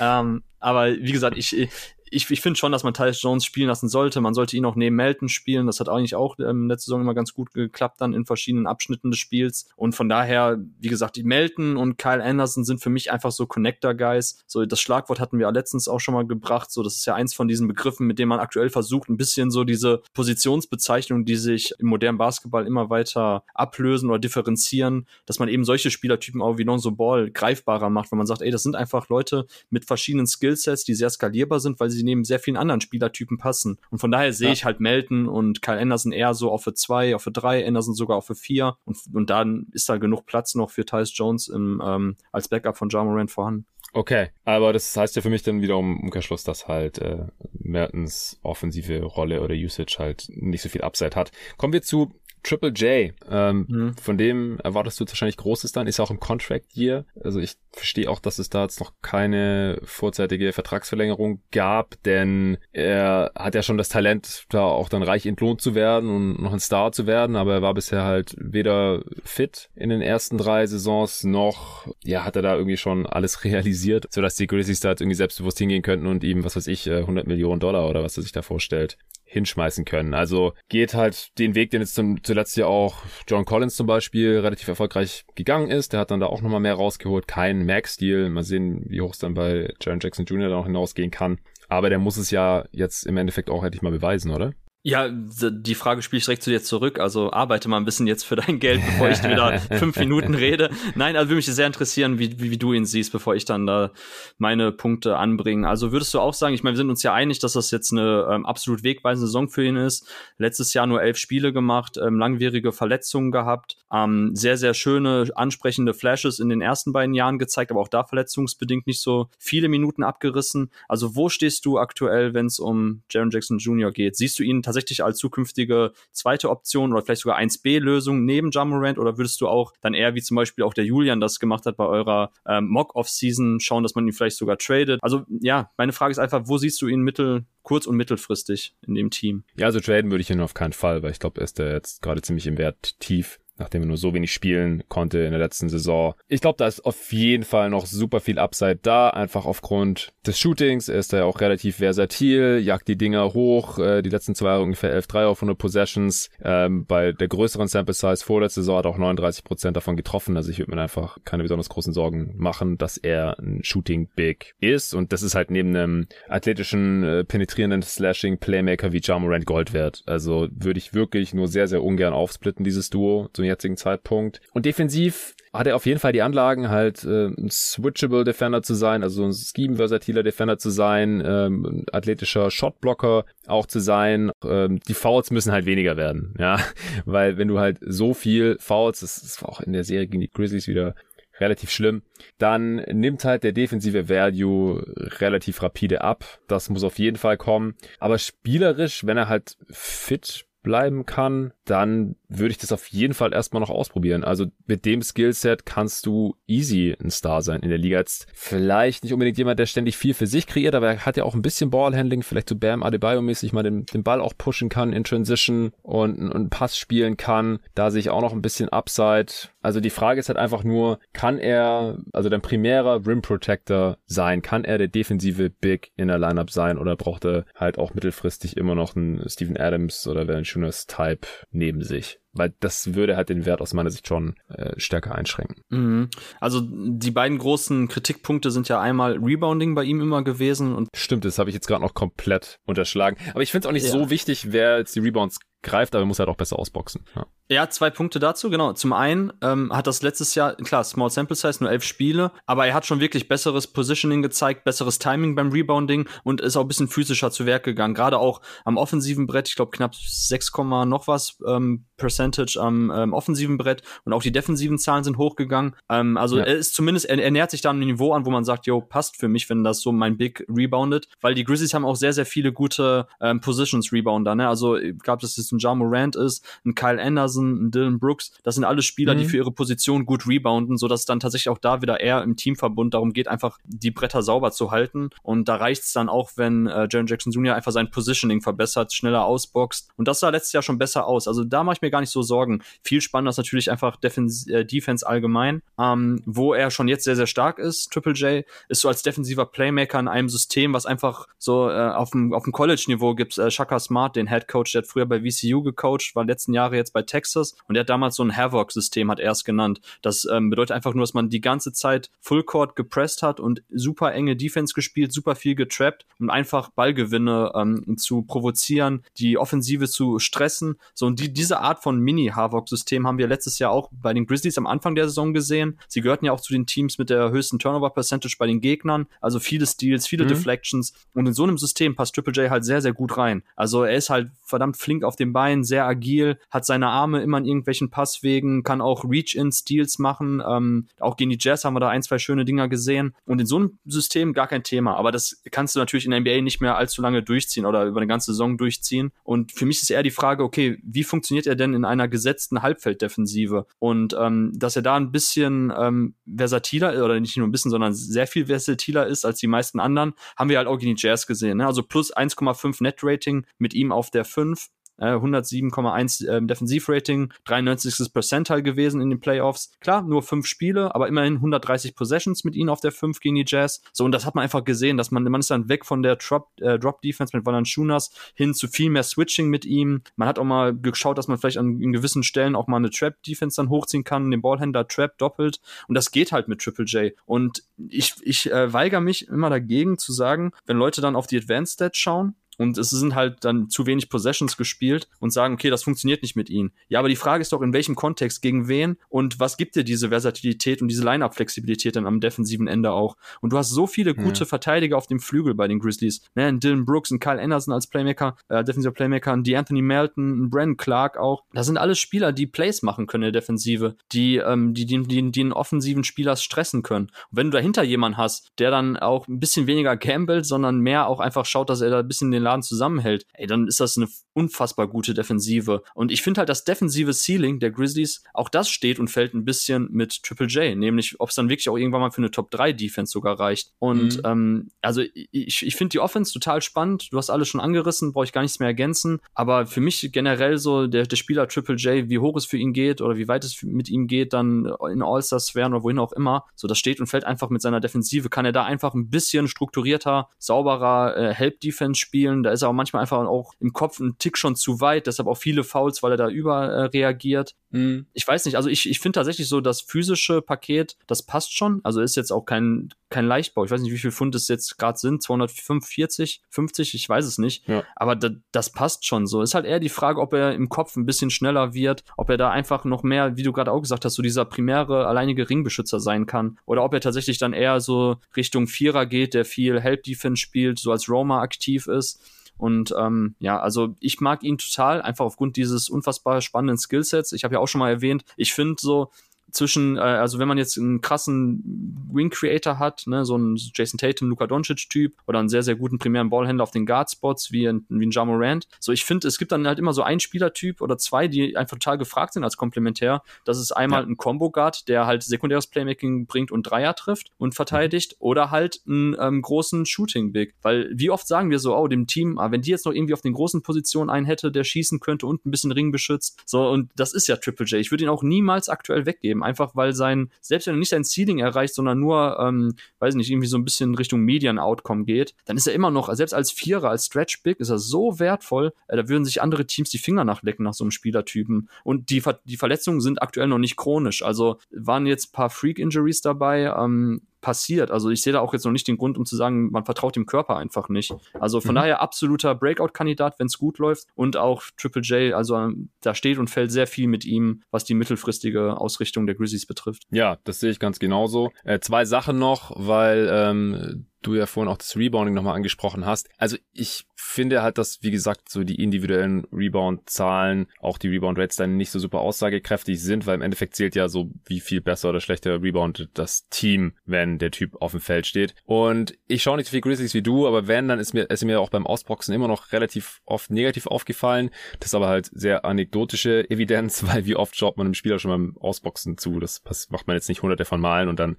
Ähm, aber wie gesagt, ich, ich, ich finde schon, dass man Tyus Jones spielen lassen sollte. Man sollte ihn auch neben Melton spielen. Das hat eigentlich auch ähm, letzte Saison immer ganz gut geklappt dann in verschiedenen Abschnitten des Spiels. Und von daher, wie gesagt, die Melton und Kyle Anderson sind für mich einfach so Connector-Guys. So, das Schlagwort hatten wir letztens auch schon mal gebracht. So, das ist ja eins von diesen Begriffen, mit denen man aktuell versucht, ein bisschen so diese Positionsbezeichnungen, die sich im modernen Basketball immer weiter ablösen oder differenzieren, dass man eben solche Spielertypen auch wie Lonzo Ball greifbarer macht, weil man sagt, ey, das sind einfach Leute mit verschiedenen Skillsets, die sehr skalierbar sind, weil sie neben sehr vielen anderen Spielertypen passen. Und von daher sehe ja. ich halt Melton und Kyle Anderson eher so auf für zwei, auf für drei, Anderson sogar auf für vier. Und, und dann ist da genug Platz noch für Tyus Jones im, ähm, als Backup von Jamoran vorhanden. Okay, aber das heißt ja für mich dann wiederum im Umkehrschluss, dass halt äh, Mertens offensive Rolle oder Usage halt nicht so viel Upside hat. Kommen wir zu Triple J, ähm, mhm. von dem erwartest du wahrscheinlich Großes dann, ist auch im Contract Year. Also ich verstehe auch, dass es da jetzt noch keine vorzeitige Vertragsverlängerung gab, denn er hat ja schon das Talent, da auch dann reich entlohnt zu werden und noch ein Star zu werden, aber er war bisher halt weder fit in den ersten drei Saisons noch, ja, hat er da irgendwie schon alles realisiert, sodass die Grizzlies da halt irgendwie selbstbewusst hingehen könnten und ihm, was weiß ich, 100 äh, Millionen Dollar oder was er sich da vorstellt, hinschmeißen können. Also geht halt den Weg, den jetzt zum, zuletzt ja auch John Collins zum Beispiel relativ erfolgreich gegangen ist. Der hat dann da auch nochmal mehr rausgeholt. Kein Max-Deal. Mal sehen, wie hoch es dann bei Jaron Jackson Jr. da noch hinausgehen kann. Aber der muss es ja jetzt im Endeffekt auch hätte ich mal beweisen, oder? Ja, die Frage spiele ich direkt zu dir zurück. Also arbeite mal ein bisschen jetzt für dein Geld, bevor ich wieder fünf Minuten rede. Nein, also würde mich sehr interessieren, wie, wie, wie, du ihn siehst, bevor ich dann da meine Punkte anbringe. Also würdest du auch sagen, ich meine, wir sind uns ja einig, dass das jetzt eine ähm, absolut wegweisende Saison für ihn ist. Letztes Jahr nur elf Spiele gemacht, ähm, langwierige Verletzungen gehabt, ähm, sehr, sehr schöne, ansprechende Flashes in den ersten beiden Jahren gezeigt, aber auch da verletzungsbedingt nicht so viele Minuten abgerissen. Also wo stehst du aktuell, wenn es um Jaron Jackson Jr. geht? Siehst du ihn tatsächlich tatsächlich als zukünftige zweite Option oder vielleicht sogar 1B-Lösung neben Jamorant oder würdest du auch dann eher wie zum Beispiel auch der Julian das gemacht hat bei eurer ähm, Mock-Off-Season schauen, dass man ihn vielleicht sogar tradet? Also ja, meine Frage ist einfach, wo siehst du ihn mittel, kurz- und mittelfristig in dem Team? Ja, also traden würde ich ihn auf keinen Fall, weil ich glaube, er ist da jetzt gerade ziemlich im Wert tief nachdem er nur so wenig spielen konnte in der letzten Saison. Ich glaube, da ist auf jeden Fall noch super viel Upside da, einfach aufgrund des Shootings. Er ist da ja auch relativ versatil, jagt die Dinger hoch, äh, die letzten zwei Jahre ungefähr 11-3 auf 100 Possessions. Ähm, bei der größeren Sample Size vorletzte Saison hat er auch 39% davon getroffen, also ich würde mir einfach keine besonders großen Sorgen machen, dass er ein Shooting Big ist und das ist halt neben einem athletischen, äh, penetrierenden Slashing Playmaker wie Jamorant Gold wert. Also würde ich wirklich nur sehr, sehr ungern aufsplitten, dieses Duo. So jetzigen Zeitpunkt. Und defensiv hat er auf jeden Fall die Anlagen, halt äh, ein switchable Defender zu sein, also ein scheme-versatiler Defender zu sein, ähm, ein athletischer Shotblocker auch zu sein. Ähm, die Fouls müssen halt weniger werden, ja, weil wenn du halt so viel Fouls, das, das war auch in der Serie gegen die Grizzlies wieder relativ schlimm, dann nimmt halt der defensive Value relativ rapide ab. Das muss auf jeden Fall kommen. Aber spielerisch, wenn er halt fit bleiben kann, dann würde ich das auf jeden Fall erstmal noch ausprobieren. Also mit dem Skillset kannst du easy ein Star sein in der Liga. Jetzt vielleicht nicht unbedingt jemand, der ständig viel für sich kreiert, aber er hat ja auch ein bisschen Ballhandling, vielleicht so Bam Adebayo-mäßig mal den, den Ball auch pushen kann in Transition und, einen Pass spielen kann. Da sehe ich auch noch ein bisschen Upside. Also die Frage ist halt einfach nur, kann er, also dein primärer Rim Protector sein? Kann er der defensive Big in der Lineup sein oder braucht er halt auch mittelfristig immer noch einen Steven Adams oder Valanciunas Type neben sich? weil das würde halt den Wert aus meiner Sicht schon äh, stärker einschränken. Mhm. Also die beiden großen Kritikpunkte sind ja einmal Rebounding bei ihm immer gewesen und stimmt, das habe ich jetzt gerade noch komplett unterschlagen. Aber ich finde es auch nicht ja. so wichtig, wer jetzt die Rebounds greift, aber er muss halt auch besser ausboxen. Ja. Ja, zwei Punkte dazu, genau. Zum einen ähm, hat das letztes Jahr, klar, Small Sample Size, nur elf Spiele, aber er hat schon wirklich besseres Positioning gezeigt, besseres Timing beim Rebounding und ist auch ein bisschen physischer zu Werk gegangen. Gerade auch am offensiven Brett, ich glaube knapp 6, noch was ähm, Percentage am ähm, offensiven Brett und auch die defensiven Zahlen sind hochgegangen. Ähm, also ja. er ist zumindest, er, er nähert sich da an ein Niveau an, wo man sagt, yo, passt für mich, wenn das so mein Big reboundet, weil die Grizzlies haben auch sehr, sehr viele gute ähm, Positions Rebounder, ne? Also gab es jetzt ein Ja Morant ist, ein Kyle Anderson, ein Dylan Brooks, das sind alle Spieler, mhm. die für ihre Position gut rebounden, so dass es dann tatsächlich auch da wieder eher im Teamverbund darum geht, einfach die Bretter sauber zu halten. Und da reicht es dann auch, wenn äh, Jaron Jackson Jr. einfach sein Positioning verbessert, schneller ausboxt. Und das sah letztes Jahr schon besser aus. Also da mache ich mir gar nicht so Sorgen. Viel spannender ist natürlich einfach Defens äh, Defense allgemein, ähm, wo er schon jetzt sehr, sehr stark ist. Triple J ist so als defensiver Playmaker in einem System, was einfach so äh, auf dem, auf dem College-Niveau gibt. Äh, Shaka Smart, den Head Coach, der hat früher bei VCU gecoacht, war letzten Jahre jetzt bei Texas und der hat damals so ein Havoc-System, hat er es genannt. Das ähm, bedeutet einfach nur, dass man die ganze Zeit Full Court gepresst hat und super enge Defense gespielt, super viel getrappt und einfach Ballgewinne ähm, zu provozieren, die Offensive zu stressen. So und die, diese Art von Mini-Havoc-System haben wir letztes Jahr auch bei den Grizzlies am Anfang der Saison gesehen. Sie gehörten ja auch zu den Teams mit der höchsten Turnover-Percentage bei den Gegnern, also viele Steals, viele mhm. Deflections und in so einem System passt Triple J halt sehr, sehr gut rein. Also er ist halt verdammt flink auf den Beinen, sehr agil, hat seine Arme immer in irgendwelchen Passwegen, kann auch Reach-in-Steals machen. Ähm, auch gegen die Jazz haben wir da ein, zwei schöne Dinger gesehen. Und in so einem System gar kein Thema. Aber das kannst du natürlich in der NBA nicht mehr allzu lange durchziehen oder über eine ganze Saison durchziehen. Und für mich ist eher die Frage, okay, wie funktioniert er denn in einer gesetzten Halbfelddefensive? Und ähm, dass er da ein bisschen ähm, versatiler, oder nicht nur ein bisschen, sondern sehr viel versatiler ist als die meisten anderen, haben wir halt auch gegen die Jazz gesehen. Ne? Also plus 1,5 Net-Rating mit ihm auf der 5 107,1 äh, Defensivrating, 93. Percentile gewesen in den Playoffs. Klar, nur fünf Spiele, aber immerhin 130 Possessions mit ihnen auf der 5 gegen die Jazz. So, und das hat man einfach gesehen, dass man, man ist dann weg von der Drop, äh, Drop Defense mit Valanciunas hin zu viel mehr Switching mit ihm. Man hat auch mal geschaut, dass man vielleicht an gewissen Stellen auch mal eine Trap Defense dann hochziehen kann, den Ballhändler Trap doppelt. Und das geht halt mit Triple J. Und ich, ich äh, weigere mich immer dagegen zu sagen, wenn Leute dann auf die Advanced Stats schauen, und es sind halt dann zu wenig Possessions gespielt und sagen, okay, das funktioniert nicht mit ihnen. Ja, aber die Frage ist doch, in welchem Kontext, gegen wen und was gibt dir diese Versatilität und diese Line-Up-Flexibilität dann am defensiven Ende auch? Und du hast so viele gute ja. Verteidiger auf dem Flügel bei den Grizzlies. Ne, Dylan Brooks, ein Kyle Anderson als Playmaker, äh, defensiver Playmaker, ein Anthony Melton, ein Brandon Clark auch. Das sind alles Spieler, die Plays machen können in der Defensive, die, ähm, die, die, die, die einen offensiven Spieler stressen können. Und wenn du dahinter jemanden hast, der dann auch ein bisschen weniger gambelt, sondern mehr auch einfach schaut, dass er da ein bisschen den Laden zusammenhält, ey, dann ist das eine unfassbar gute Defensive. Und ich finde halt das defensive Ceiling der Grizzlies, auch das steht und fällt ein bisschen mit Triple J, nämlich ob es dann wirklich auch irgendwann mal für eine Top 3 Defense sogar reicht. Und mhm. ähm, also ich, ich finde die Offense total spannend. Du hast alles schon angerissen, brauche ich gar nichts mehr ergänzen. Aber für mich generell so der, der Spieler Triple J, wie hoch es für ihn geht oder wie weit es mit ihm geht, dann in All-Star-Sphären oder wohin auch immer, so das steht und fällt einfach mit seiner Defensive. Kann er da einfach ein bisschen strukturierter, sauberer äh, Help-Defense spielen? Da ist er auch manchmal einfach auch im Kopf ein Tick schon zu weit, deshalb auch viele Fouls, weil er da überreagiert. Mhm. Ich weiß nicht, also ich, ich finde tatsächlich so, das physische Paket, das passt schon. Also ist jetzt auch kein, kein Leichtbau. Ich weiß nicht, wie viel Pfund es jetzt gerade sind, 245, 50, ich weiß es nicht. Ja. Aber da, das passt schon so. Ist halt eher die Frage, ob er im Kopf ein bisschen schneller wird, ob er da einfach noch mehr, wie du gerade auch gesagt hast, so dieser primäre alleinige Ringbeschützer sein kann. Oder ob er tatsächlich dann eher so Richtung Vierer geht, der viel Help Defense spielt, so als Roma aktiv ist. Und ähm, ja, also ich mag ihn total, einfach aufgrund dieses unfassbar spannenden Skillsets. Ich habe ja auch schon mal erwähnt, ich finde so, zwischen, äh, also wenn man jetzt einen krassen Wing Creator hat, ne, so einen Jason Tatum, Luka Doncic Typ oder einen sehr, sehr guten primären Ballhändler auf den Guard Spots wie ein, wie ein Ja Morant. So, ich finde, es gibt dann halt immer so einen Spielertyp oder zwei, die einfach total gefragt sind als Komplementär. Das ist einmal ja. ein Combo Guard, der halt sekundäres Playmaking bringt und Dreier trifft und verteidigt mhm. oder halt einen ähm, großen Shooting Big. Weil wie oft sagen wir so, oh, dem Team, ah, wenn die jetzt noch irgendwie auf den großen Positionen einen hätte, der schießen könnte und ein bisschen Ring beschützt. So, und das ist ja Triple J. Ich würde ihn auch niemals aktuell weggeben einfach weil sein, selbst wenn er nicht sein Ceiling erreicht, sondern nur, ähm, weiß nicht, irgendwie so ein bisschen Richtung Median-Outcome geht, dann ist er immer noch, selbst als Vierer, als Stretch Big, ist er so wertvoll, äh, da würden sich andere Teams die Finger nachlecken nach so einem Spielertypen. Und die, Ver die Verletzungen sind aktuell noch nicht chronisch. Also waren jetzt ein paar Freak-Injuries dabei, ähm, passiert. Also ich sehe da auch jetzt noch nicht den Grund, um zu sagen, man vertraut dem Körper einfach nicht. Also von mhm. daher absoluter Breakout-Kandidat, wenn es gut läuft. Und auch Triple J, also ähm, da steht und fällt sehr viel mit ihm, was die mittelfristige Ausrichtung der Grizzlies betrifft. Ja, das sehe ich ganz genauso. Äh, zwei Sachen noch, weil ähm, du ja vorhin auch das Rebounding nochmal angesprochen hast. Also ich finde halt, dass, wie gesagt, so die individuellen Rebound-Zahlen, auch die Rebound-Rates dann nicht so super aussagekräftig sind, weil im Endeffekt zählt ja so, wie viel besser oder schlechter Rebound das Team, wenn der Typ auf dem Feld steht. Und ich schaue nicht so viel Grizzlies wie du, aber wenn, dann ist mir, ist mir auch beim Ausboxen immer noch relativ oft negativ aufgefallen. Das ist aber halt sehr anekdotische Evidenz, weil wie oft schaut man einem Spieler schon beim Ausboxen zu. Das macht man jetzt nicht hunderte von Malen und dann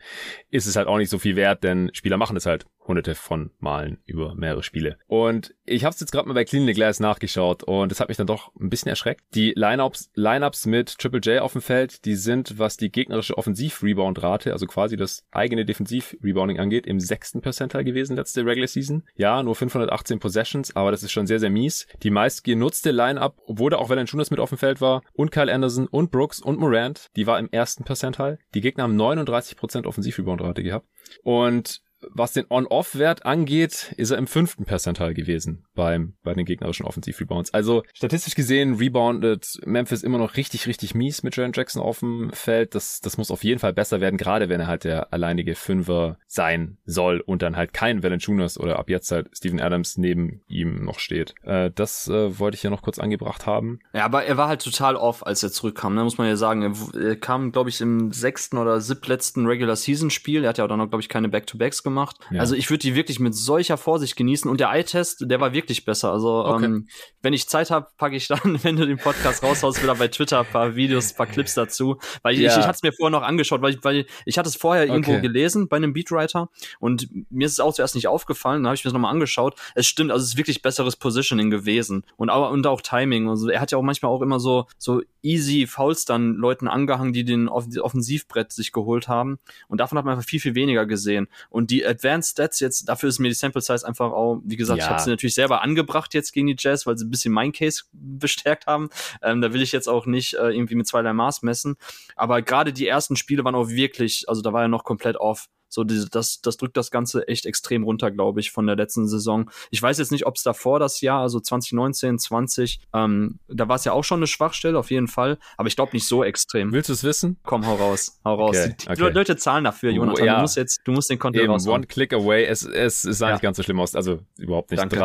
ist es halt auch nicht so viel wert, denn Spieler machen es halt hunderte von Malen über mehrere Spiele. Und ich habe es jetzt gerade mal bei Clean the Glass nachgeschaut und es hat mich dann doch ein bisschen erschreckt. Die Lineups, Lineups mit Triple J auf dem Feld, die sind, was die gegnerische Offensiv-Rebound-Rate, also quasi das eigene Defensiv-Rebounding angeht, im sechsten Percentile gewesen letzte Regular Season. Ja, nur 518 Possessions, aber das ist schon sehr, sehr mies. Die meist genutzte Lineup, da auch Valanciunas mit auf dem Feld war und Kyle Anderson und Brooks und Morant, die war im ersten Percentile. Die Gegner haben 39% Offensiv-Rebound-Rate gehabt. Und was den On-Off-Wert angeht, ist er im fünften Percental gewesen beim, bei den gegnerischen Offensiv-Rebounds. Also statistisch gesehen reboundet Memphis immer noch richtig, richtig mies mit Jaren Jackson auf dem Feld. Das, das muss auf jeden Fall besser werden, gerade wenn er halt der alleinige Fünfer sein soll und dann halt kein Valanciunas oder ab jetzt halt Steven Adams neben ihm noch steht. Äh, das äh, wollte ich ja noch kurz angebracht haben. Ja, aber er war halt total off, als er zurückkam, ne? muss man ja sagen. Er, er kam, glaube ich, im sechsten oder siebtletzten Regular-Season-Spiel. Er hat ja auch dann noch, glaube ich, keine Back-to-Backs gemacht. Ja. Also ich würde die wirklich mit solcher Vorsicht genießen. Und der Eye-Test, der war wirklich besser. Also okay. ähm, wenn ich Zeit habe, packe ich dann, wenn du den Podcast raushaust, wieder bei Twitter ein paar Videos, ein paar Clips dazu. Weil ich, ja. ich, ich hatte es mir vorher noch angeschaut, weil ich, weil ich hatte es vorher okay. irgendwo gelesen bei einem Beatwriter und mir ist es auch zuerst nicht aufgefallen. Dann habe ich mir das nochmal angeschaut. Es stimmt, also es ist wirklich besseres Positioning gewesen. Und auch, und auch Timing. Also er hat ja auch manchmal auch immer so, so easy Fouls dann Leuten angehangen, die den Offensivbrett sich geholt haben. Und davon hat man einfach viel, viel weniger gesehen. Und die Advanced Stats jetzt, dafür ist mir die Sample Size einfach auch, wie gesagt, ja. ich habe sie natürlich selber angebracht jetzt gegen die Jazz, weil sie ein bisschen mein Case bestärkt haben. Ähm, da will ich jetzt auch nicht äh, irgendwie mit zweierlei Maß messen. Aber gerade die ersten Spiele waren auch wirklich, also da war er noch komplett off. So, diese, das, das drückt das Ganze echt extrem runter, glaube ich, von der letzten Saison. Ich weiß jetzt nicht, ob es davor das Jahr, also 2019, 20, ähm, da war es ja auch schon eine Schwachstelle, auf jeden Fall, aber ich glaube nicht so extrem. Willst du es wissen? Komm, hau raus, hau raus. Okay, die, okay. Leute zahlen dafür, Jonathan. Ja. Du musst jetzt, du musst den Content raus. One click away. Es, es, es sah ja. nicht ganz so schlimm aus, also überhaupt nicht. Danke.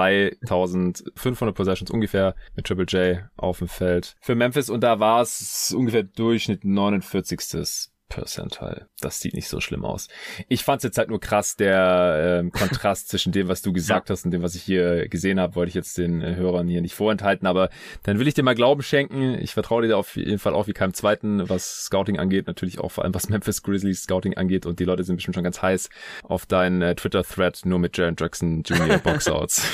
3500 Possessions ungefähr mit Triple J auf dem Feld für Memphis und da war es ungefähr Durchschnitt 49. Percentile. Das sieht nicht so schlimm aus. Ich fand es jetzt halt nur krass, der ähm, Kontrast zwischen dem, was du gesagt ja. hast und dem, was ich hier gesehen habe, wollte ich jetzt den äh, Hörern hier nicht vorenthalten, aber dann will ich dir mal Glauben schenken. Ich vertraue dir auf jeden Fall auch wie keinem zweiten, was Scouting angeht, natürlich auch vor allem was Memphis Grizzlies Scouting angeht und die Leute sind bestimmt schon ganz heiß auf deinen äh, Twitter-Thread nur mit Jaren Jackson Jr. Boxouts.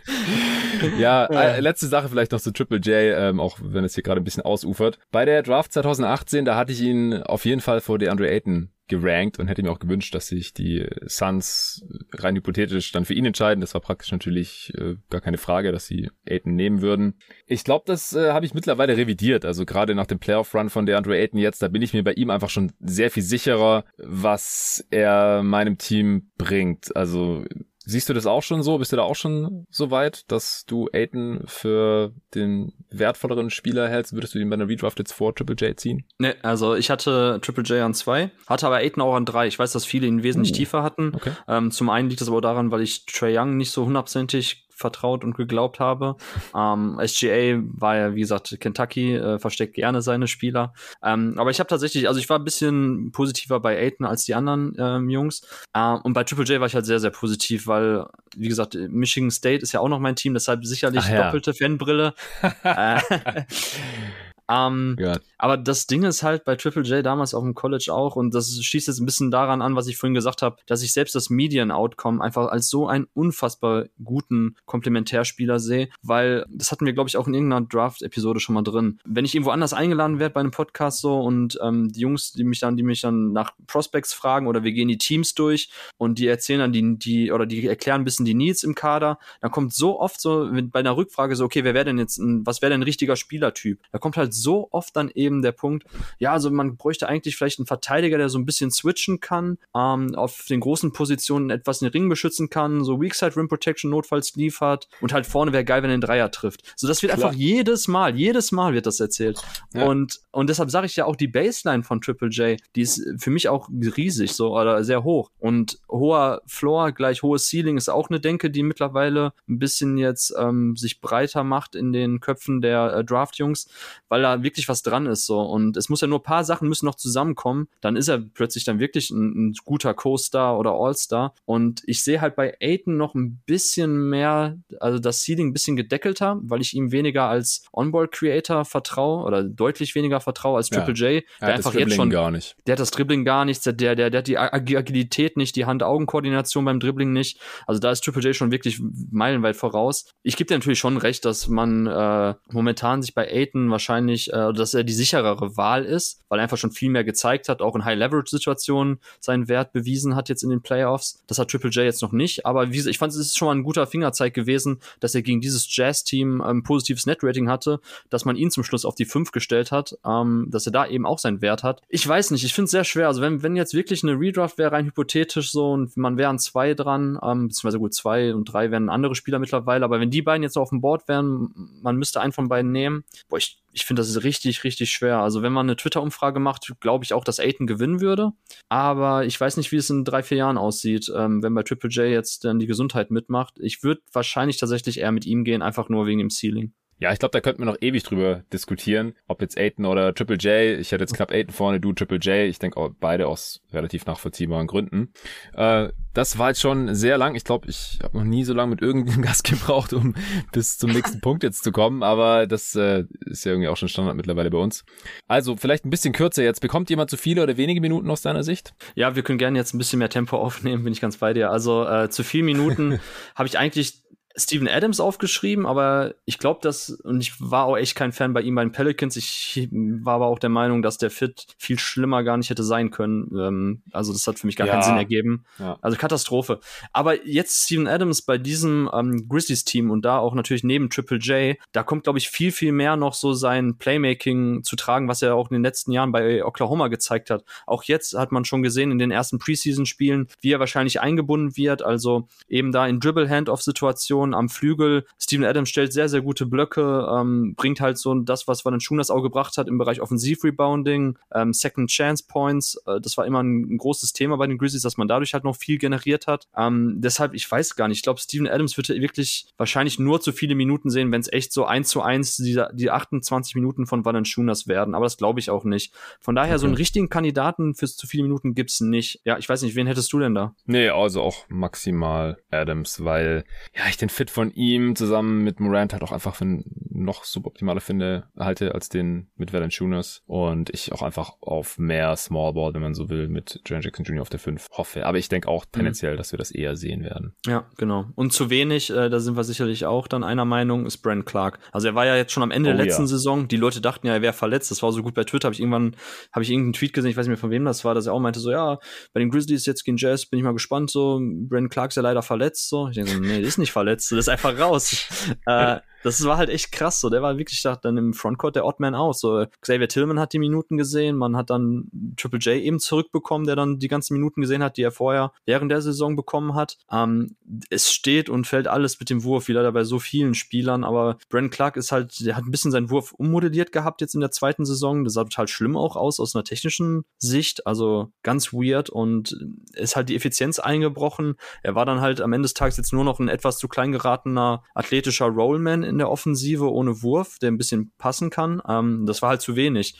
ja, äh, letzte Sache vielleicht noch zu Triple J, ähm, auch wenn es hier gerade ein bisschen ausufert. Bei der Draft 2018, da hatte ich ihn auf jeden Fall vor DeAndre Ayton gerankt und hätte mir auch gewünscht, dass sich die Suns rein hypothetisch dann für ihn entscheiden. Das war praktisch natürlich äh, gar keine Frage, dass sie Ayton nehmen würden. Ich glaube, das äh, habe ich mittlerweile revidiert. Also gerade nach dem Playoff-Run von DeAndre Ayton jetzt, da bin ich mir bei ihm einfach schon sehr viel sicherer, was er meinem Team bringt. Also Siehst du das auch schon so? Bist du da auch schon so weit, dass du Aiden für den wertvolleren Spieler hältst? Würdest du ihn bei einer Redraft jetzt vor Triple J ziehen? Ne, also ich hatte Triple J an zwei, hatte aber Aiden auch an drei. Ich weiß, dass viele ihn wesentlich uh, tiefer hatten. Okay. Ähm, zum einen liegt das aber daran, weil ich Trey Young nicht so hundertprozentig vertraut und geglaubt habe. Ähm, SGA war ja, wie gesagt, Kentucky, äh, versteckt gerne seine Spieler. Ähm, aber ich habe tatsächlich, also ich war ein bisschen positiver bei Aiden als die anderen ähm, Jungs. Äh, und bei Triple J war ich halt sehr, sehr positiv, weil, wie gesagt, Michigan State ist ja auch noch mein Team, deshalb sicherlich ja. doppelte Fanbrille. äh, ähm, ja. Aber das Ding ist halt bei Triple J damals auf dem College auch, und das schließt jetzt ein bisschen daran an, was ich vorhin gesagt habe, dass ich selbst das Median-Outcome einfach als so einen unfassbar guten Komplementärspieler sehe, weil das hatten wir, glaube ich, auch in irgendeiner Draft-Episode schon mal drin. Wenn ich irgendwo anders eingeladen werde bei einem Podcast so und ähm, die Jungs, die mich dann, die mich dann nach Prospects fragen oder wir gehen die Teams durch und die erzählen dann die, die oder die erklären ein bisschen die Needs im Kader, dann kommt so oft so bei einer Rückfrage so, okay, wer wäre denn jetzt, ein, was wäre denn ein richtiger Spielertyp? Da kommt halt halt so oft dann eben der Punkt, ja, also man bräuchte eigentlich vielleicht einen Verteidiger, der so ein bisschen switchen kann, ähm, auf den großen Positionen etwas den Ring beschützen kann, so Weakside Rim Protection notfalls liefert und halt vorne wäre geil, wenn er den Dreier trifft. So, das wird Klar. einfach jedes Mal, jedes Mal wird das erzählt. Ja. Und, und deshalb sage ich ja auch, die Baseline von Triple J, die ist für mich auch riesig, so, oder sehr hoch. Und hoher Floor gleich hohes Ceiling ist auch eine Denke, die mittlerweile ein bisschen jetzt ähm, sich breiter macht in den Köpfen der äh, Draft-Jungs, weil da wirklich was dran ist, so. Und es muss ja nur ein paar Sachen müssen noch zusammenkommen, dann ist er plötzlich dann wirklich ein, ein guter Co-Star oder All-Star. Und ich sehe halt bei Aiden noch ein bisschen mehr, also das Ceiling ein bisschen gedeckelter, weil ich ihm weniger als On-Ball-Creator vertraue oder deutlich weniger vertraue als Triple ja. J, der einfach jetzt schon gar nicht. Der hat das Dribbling gar nicht, der, der, der hat die Agilität nicht, die Hand-Augen-Koordination beim Dribbling nicht. Also da ist Triple J schon wirklich meilenweit voraus. Ich gebe dir natürlich schon recht, dass man äh, momentan sich bei Aiden wahrscheinlich, äh, dass er die sicherere Wahl ist, weil er einfach schon viel mehr gezeigt hat, auch in High-Leverage-Situationen seinen Wert bewiesen hat jetzt in den Playoffs. Das hat Triple J jetzt noch nicht, aber wie, ich fand, es ist schon mal ein guter Fingerzeig gewesen, dass er gegen dieses Jazz-Team ein ähm, positives Net-Rating hatte, dass man ihn zum Schluss auf die 5 gestellt hat, ähm, dass er da eben auch seinen Wert hat. Ich weiß nicht, ich finde es sehr schwer. Also wenn, wenn jetzt wirklich eine Redraft wäre, rein hypothetisch so, und man wäre an zwei dran, ähm, beziehungsweise gut, zwei und drei wären andere Spieler mittlerweile, aber wenn die beiden jetzt auf dem Board wären, man müsste einen von beiden nehmen, boah, ich, ich finde, das ist richtig, richtig schwer. Also wenn man eine Twitter-Umfrage macht, glaube ich auch, dass Aiton gewinnen würde. Aber ich weiß nicht, wie es in drei, vier Jahren aussieht, ähm, wenn bei Triple J jetzt dann die Gesundheit mitmacht. Ich würde wahrscheinlich tatsächlich eher mit ihm gehen, einfach nur wegen dem Ceiling. Ja, ich glaube, da könnten wir noch ewig drüber diskutieren, ob jetzt Aiden oder Triple J. Ich hätte jetzt knapp Aiden vorne, du Triple J. Ich denke beide aus relativ nachvollziehbaren Gründen. Äh, das war jetzt schon sehr lang. Ich glaube, ich habe noch nie so lange mit irgendeinem Gast gebraucht, um bis zum nächsten Punkt jetzt zu kommen. Aber das äh, ist ja irgendwie auch schon Standard mittlerweile bei uns. Also vielleicht ein bisschen kürzer jetzt. Bekommt jemand zu viele oder wenige Minuten aus deiner Sicht? Ja, wir können gerne jetzt ein bisschen mehr Tempo aufnehmen, bin ich ganz bei dir. Also äh, zu viel Minuten habe ich eigentlich Steven Adams aufgeschrieben, aber ich glaube, dass, und ich war auch echt kein Fan bei ihm bei den Pelicans. Ich war aber auch der Meinung, dass der Fit viel schlimmer gar nicht hätte sein können. Ähm, also, das hat für mich gar ja. keinen Sinn ergeben. Ja. Also, Katastrophe. Aber jetzt Steven Adams bei diesem ähm, Grizzlies-Team und da auch natürlich neben Triple J, da kommt, glaube ich, viel, viel mehr noch so sein Playmaking zu tragen, was er auch in den letzten Jahren bei Oklahoma gezeigt hat. Auch jetzt hat man schon gesehen in den ersten Preseason-Spielen, wie er wahrscheinlich eingebunden wird. Also, eben da in Dribble-Hand-Off-Situationen Position am Flügel. Steven Adams stellt sehr, sehr gute Blöcke, ähm, bringt halt so das, was Valanciunas auch gebracht hat im Bereich Offensiv-Rebounding, ähm, Second Chance Points. Äh, das war immer ein, ein, großes Thema bei den Grizzlies, dass man dadurch halt noch viel generiert hat. Ähm, deshalb, ich weiß gar nicht. Ich glaube, Steven Adams würde wirklich wahrscheinlich nur zu viele Minuten sehen, wenn es echt so eins zu eins die, die 28 Minuten von Valanciunas werden. Aber das glaube ich auch nicht. Von daher, okay. so einen richtigen Kandidaten für zu viele Minuten gibt's nicht. Ja, ich weiß nicht, wen hättest du denn da? Nee, also auch maximal Adams, weil ja, ich den Fit von ihm zusammen mit Morant halt auch einfach für noch suboptimaler finde, halte als den mit Valanciunas und ich auch einfach auf mehr Small Ball, wenn man so will, mit Jaren Jackson Jr. auf der 5 hoffe. Aber ich denke auch mhm. tendenziell, mhm. dass wir das eher sehen werden. Ja, genau. Und zu wenig, äh, da sind wir sicherlich auch dann einer Meinung, ist Brent Clark. Also er war ja jetzt schon am Ende oh, der letzten ja. Saison. Die Leute dachten ja, er wäre verletzt. Das war so gut bei Twitter. Habe ich irgendwann, habe ich irgendeinen Tweet gesehen, ich weiß nicht mehr von wem das war, dass er auch meinte so, ja, bei den Grizzlies jetzt gegen Jazz bin ich mal gespannt. So, Brent Clark ist ja leider verletzt. So, ich denke so, nee, der ist nicht verletzt. Das ist einfach raus. äh, das war halt echt krass. So, der war wirklich da, dann im Frontcourt der Oddman aus. So, Xavier Tillman hat die Minuten gesehen, man hat dann Triple J eben zurückbekommen, der dann die ganzen Minuten gesehen hat, die er vorher während der Saison bekommen hat. Ähm, es steht und fällt alles mit dem Wurf, wie leider bei so vielen Spielern, aber Brent Clark ist halt, der hat ein bisschen seinen Wurf ummodelliert gehabt jetzt in der zweiten Saison. Das sah total schlimm auch aus aus einer technischen Sicht, also ganz weird und ist halt die Effizienz eingebrochen. Er war dann halt am Ende des Tages jetzt nur noch ein etwas zu klein geratener athletischer Rollman in der Offensive ohne Wurf, der ein bisschen passen kann. Ähm, das war halt zu wenig.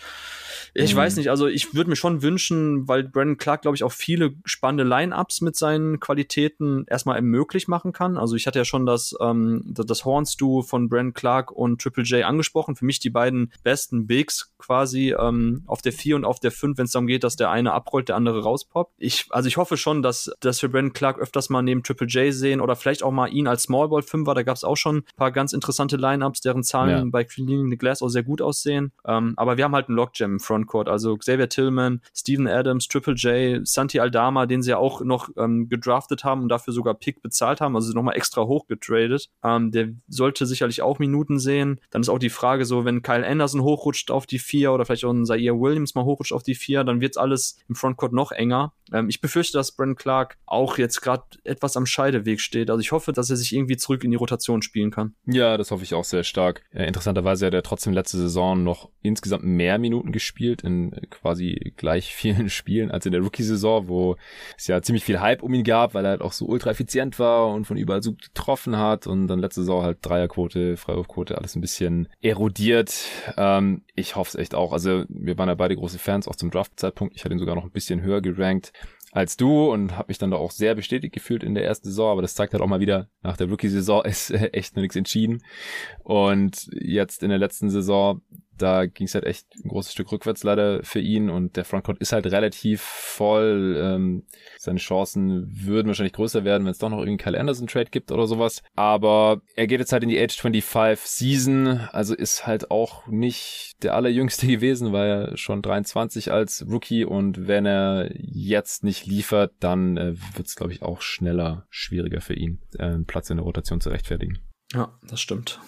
Ich mhm. weiß nicht, also ich würde mir schon wünschen, weil Brandon Clark, glaube ich, auch viele spannende Line-Ups mit seinen Qualitäten erstmal möglich machen kann. Also ich hatte ja schon das, ähm, das Horns-Duo von Brandon Clark und Triple J angesprochen. Für mich die beiden besten Bigs quasi ähm, auf der 4 und auf der 5, wenn es darum geht, dass der eine abrollt, der andere rauspoppt. Ich, also ich hoffe schon, dass, dass wir Brandon Clark öfters mal neben Triple J sehen oder vielleicht auch mal ihn als Smallball 5er. Da gab es auch schon ein paar ganz interessante Line-Ups, deren Zahlen ja. bei Cleaning the Glass auch sehr gut aussehen. Ähm, aber wir haben halt einen Lockjam im Front Frontcourt. Also Xavier Tillman, Steven Adams, Triple J, Santi Aldama, den sie ja auch noch ähm, gedraftet haben und dafür sogar Pick bezahlt haben, also nochmal extra hoch getradet. Ähm, der sollte sicherlich auch Minuten sehen. Dann ist auch die Frage so, wenn Kyle Anderson hochrutscht auf die vier oder vielleicht auch ein Zaire Williams mal hochrutscht auf die vier, dann wird's alles im Frontcourt noch enger. Ähm, ich befürchte, dass Brent Clark auch jetzt gerade etwas am Scheideweg steht. Also ich hoffe, dass er sich irgendwie zurück in die Rotation spielen kann. Ja, das hoffe ich auch sehr stark. Äh, interessanterweise hat er trotzdem letzte Saison noch insgesamt mehr Minuten gespielt in quasi gleich vielen Spielen als in der Rookie-Saison, wo es ja ziemlich viel Hype um ihn gab, weil er halt auch so ultra effizient war und von überall so getroffen hat und dann letzte Saison halt Dreierquote, Freiwurfquote, alles ein bisschen erodiert. Ähm, ich hoffe es echt auch. Also wir waren ja beide große Fans, auch zum Draft-Zeitpunkt. Ich hatte ihn sogar noch ein bisschen höher gerankt als du und habe mich dann da auch sehr bestätigt gefühlt in der ersten Saison, aber das zeigt halt auch mal wieder, nach der Rookie-Saison ist echt noch nichts entschieden. Und jetzt in der letzten Saison da ging es halt echt ein großes Stück rückwärts leider für ihn und der Frontcourt ist halt relativ voll. Ähm, seine Chancen würden wahrscheinlich größer werden, wenn es doch noch irgendwie Kyle Anderson Trade gibt oder sowas. Aber er geht jetzt halt in die Age 25 Season, also ist halt auch nicht der allerjüngste gewesen, weil er schon 23 als Rookie und wenn er jetzt nicht liefert, dann äh, wird es glaube ich auch schneller schwieriger für ihn, äh, einen Platz in der Rotation zu rechtfertigen. Ja, das stimmt.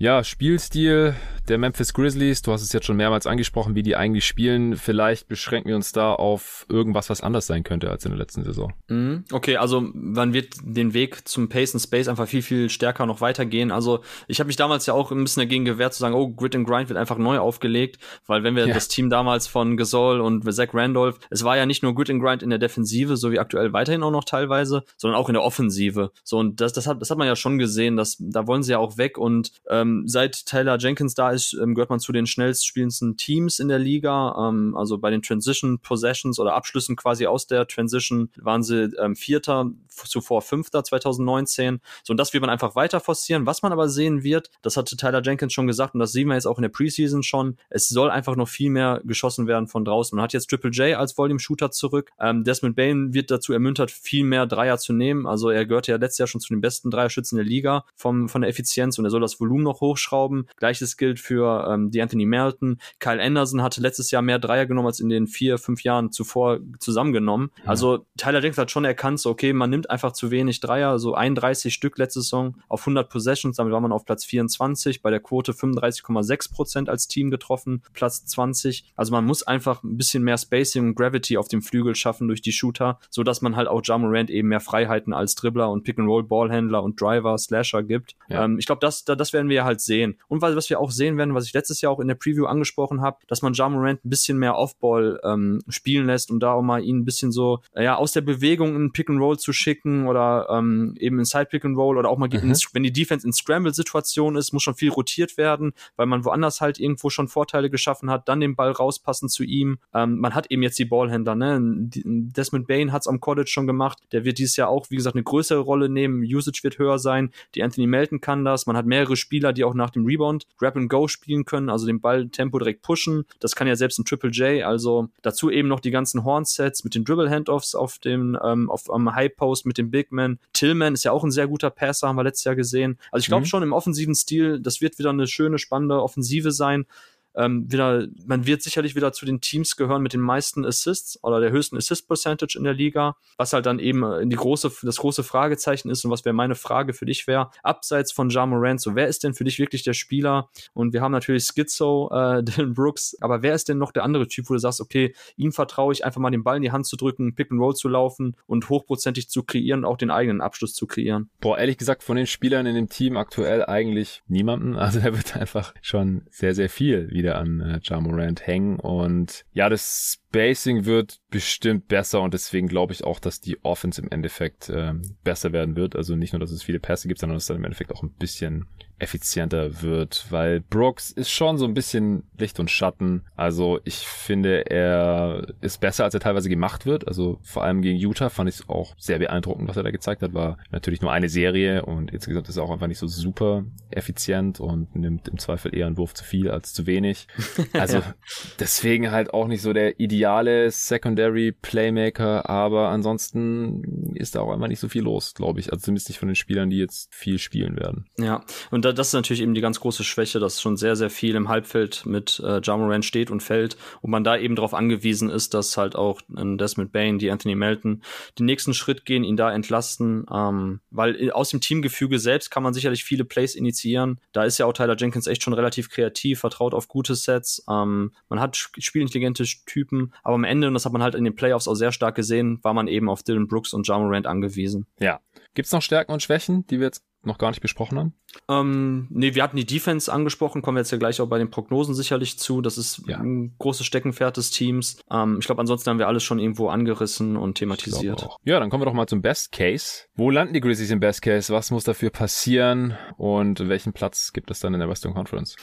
Ja, Spielstil der Memphis Grizzlies, du hast es jetzt schon mehrmals angesprochen, wie die eigentlich spielen. Vielleicht beschränken wir uns da auf irgendwas, was anders sein könnte als in der letzten Saison. Mhm. Okay, also man wird den Weg zum Pace and Space einfach viel, viel stärker noch weitergehen. Also ich habe mich damals ja auch ein bisschen dagegen gewehrt zu sagen, oh, Grid and Grind wird einfach neu aufgelegt, weil wenn wir ja. das Team damals von Gasol und Zach Randolph, es war ja nicht nur Grid and Grind in der Defensive, so wie aktuell weiterhin auch noch teilweise, sondern auch in der Offensive. So und das, das hat, das hat man ja schon gesehen, dass da wollen sie ja auch weg und ähm, ähm, seit Taylor Jenkins da ist, ähm, gehört man zu den schnellst spielendsten Teams in der Liga. Ähm, also bei den Transition Possessions oder Abschlüssen quasi aus der Transition waren sie ähm, Vierter, zuvor Fünfter 2019. So, und das wird man einfach weiter forcieren. Was man aber sehen wird, das hatte Tyler Jenkins schon gesagt und das sehen wir jetzt auch in der Preseason schon, es soll einfach noch viel mehr geschossen werden von draußen. Man hat jetzt Triple J als Volume-Shooter zurück. Ähm, Desmond Bain wird dazu ermuntert, viel mehr Dreier zu nehmen. Also er gehörte ja letztes Jahr schon zu den besten Dreierschützen der Liga vom, von der Effizienz und er soll das Volumen noch hochschrauben. Gleiches gilt für ähm, die Anthony Melton. Kyle Anderson hatte letztes Jahr mehr Dreier genommen als in den vier, fünf Jahren zuvor zusammengenommen. Ja. Also Tyler Jenkins hat schon erkannt, so okay, man nimmt einfach zu wenig Dreier, so 31 Stück letzte Saison auf 100 Possessions, damit war man auf Platz 24, bei der Quote 35,6 Prozent als Team getroffen, Platz 20. Also man muss einfach ein bisschen mehr Spacing und Gravity auf dem Flügel schaffen durch die Shooter, so dass man halt auch Jamorant eben mehr Freiheiten als Dribbler und Pick-and-Roll Ballhändler und Driver, Slasher gibt. Ja. Ähm, ich glaube, das, das werden wir ja halt sehen. Und was, was wir auch sehen werden, was ich letztes Jahr auch in der Preview angesprochen habe, dass man Jamorant ein bisschen mehr Offball ähm, spielen lässt, um da auch mal ihn ein bisschen so ja aus der Bewegung in Pick-and-Roll zu schicken oder ähm, eben in Side Pick and Roll oder auch mal, mhm. in, wenn die Defense in Scramble-Situation ist, muss schon viel rotiert werden, weil man woanders halt irgendwo schon Vorteile geschaffen hat, dann den Ball rauspassen zu ihm. Ähm, man hat eben jetzt die Ballhändler, ne? Desmond Bain hat es am College schon gemacht, der wird dieses Jahr auch, wie gesagt, eine größere Rolle nehmen, Usage wird höher sein, die Anthony Melton kann das, man hat mehrere Spieler, die auch nach dem Rebound Grab and Go spielen können, also den Ball Tempo direkt pushen, das kann ja selbst ein Triple J, also dazu eben noch die ganzen Horn-Sets mit den Dribble-Handoffs auf dem, ähm, auf, am High Post mit dem Big Man, Tillman ist ja auch ein sehr guter Passer, haben wir letztes Jahr gesehen. Also ich glaube mhm. schon im offensiven Stil, das wird wieder eine schöne, spannende Offensive sein ähm, wieder, man wird sicherlich wieder zu den Teams gehören mit den meisten Assists oder der höchsten Assist Percentage in der Liga, was halt dann eben äh, die große, das große Fragezeichen ist und was wäre meine Frage für dich wäre, abseits von Ja Morant, so wer ist denn für dich wirklich der Spieler? Und wir haben natürlich Schizo, äh, Dylan Brooks, aber wer ist denn noch der andere Typ, wo du sagst, okay, ihm vertraue ich einfach mal den Ball in die Hand zu drücken, Pick and Roll zu laufen und hochprozentig zu kreieren, auch den eigenen Abschluss zu kreieren? Boah, ehrlich gesagt, von den Spielern in dem Team aktuell eigentlich niemanden. Also da wird einfach schon sehr, sehr viel wieder an äh, Ja Morant hängen. Und ja, das Spacing wird bestimmt besser und deswegen glaube ich auch, dass die Offense im Endeffekt ähm, besser werden wird. Also nicht nur, dass es viele Pässe gibt, sondern dass es dann im Endeffekt auch ein bisschen effizienter wird, weil Brooks ist schon so ein bisschen Licht und Schatten. Also ich finde, er ist besser, als er teilweise gemacht wird. Also vor allem gegen Utah fand ich es auch sehr beeindruckend, was er da gezeigt hat. War natürlich nur eine Serie und insgesamt ist er auch einfach nicht so super effizient und nimmt im Zweifel eher einen Wurf zu viel als zu wenig. Also ja. deswegen halt auch nicht so der ideale Secondary Playmaker, aber ansonsten ist da auch einfach nicht so viel los, glaube ich. Also zumindest nicht von den Spielern, die jetzt viel spielen werden. Ja, und das ist natürlich eben die ganz große Schwäche, dass schon sehr, sehr viel im Halbfeld mit äh, Jamoran steht und fällt und man da eben darauf angewiesen ist, dass halt auch ein Desmond Bain, die Anthony Melton den nächsten Schritt gehen, ihn da entlasten, ähm, weil aus dem Teamgefüge selbst kann man sicherlich viele Plays initiieren. Da ist ja auch Tyler Jenkins echt schon relativ kreativ, vertraut auf gute Sets. Ähm, man hat spielintelligente Typen, aber am Ende, und das hat man halt in den Playoffs auch sehr stark gesehen, war man eben auf Dylan Brooks und Jamoran angewiesen. Ja. Gibt's noch Stärken und Schwächen, die wir jetzt noch gar nicht besprochen haben? Ähm, nee, wir hatten die Defense angesprochen, kommen wir jetzt ja gleich auch bei den Prognosen sicherlich zu. Das ist ja. ein großes Steckenpferd des Teams. Ähm, ich glaube, ansonsten haben wir alles schon irgendwo angerissen und thematisiert. Ja, dann kommen wir doch mal zum Best Case. Wo landen die Grizzlies im Best Case? Was muss dafür passieren? Und welchen Platz gibt es dann in der Western Conference?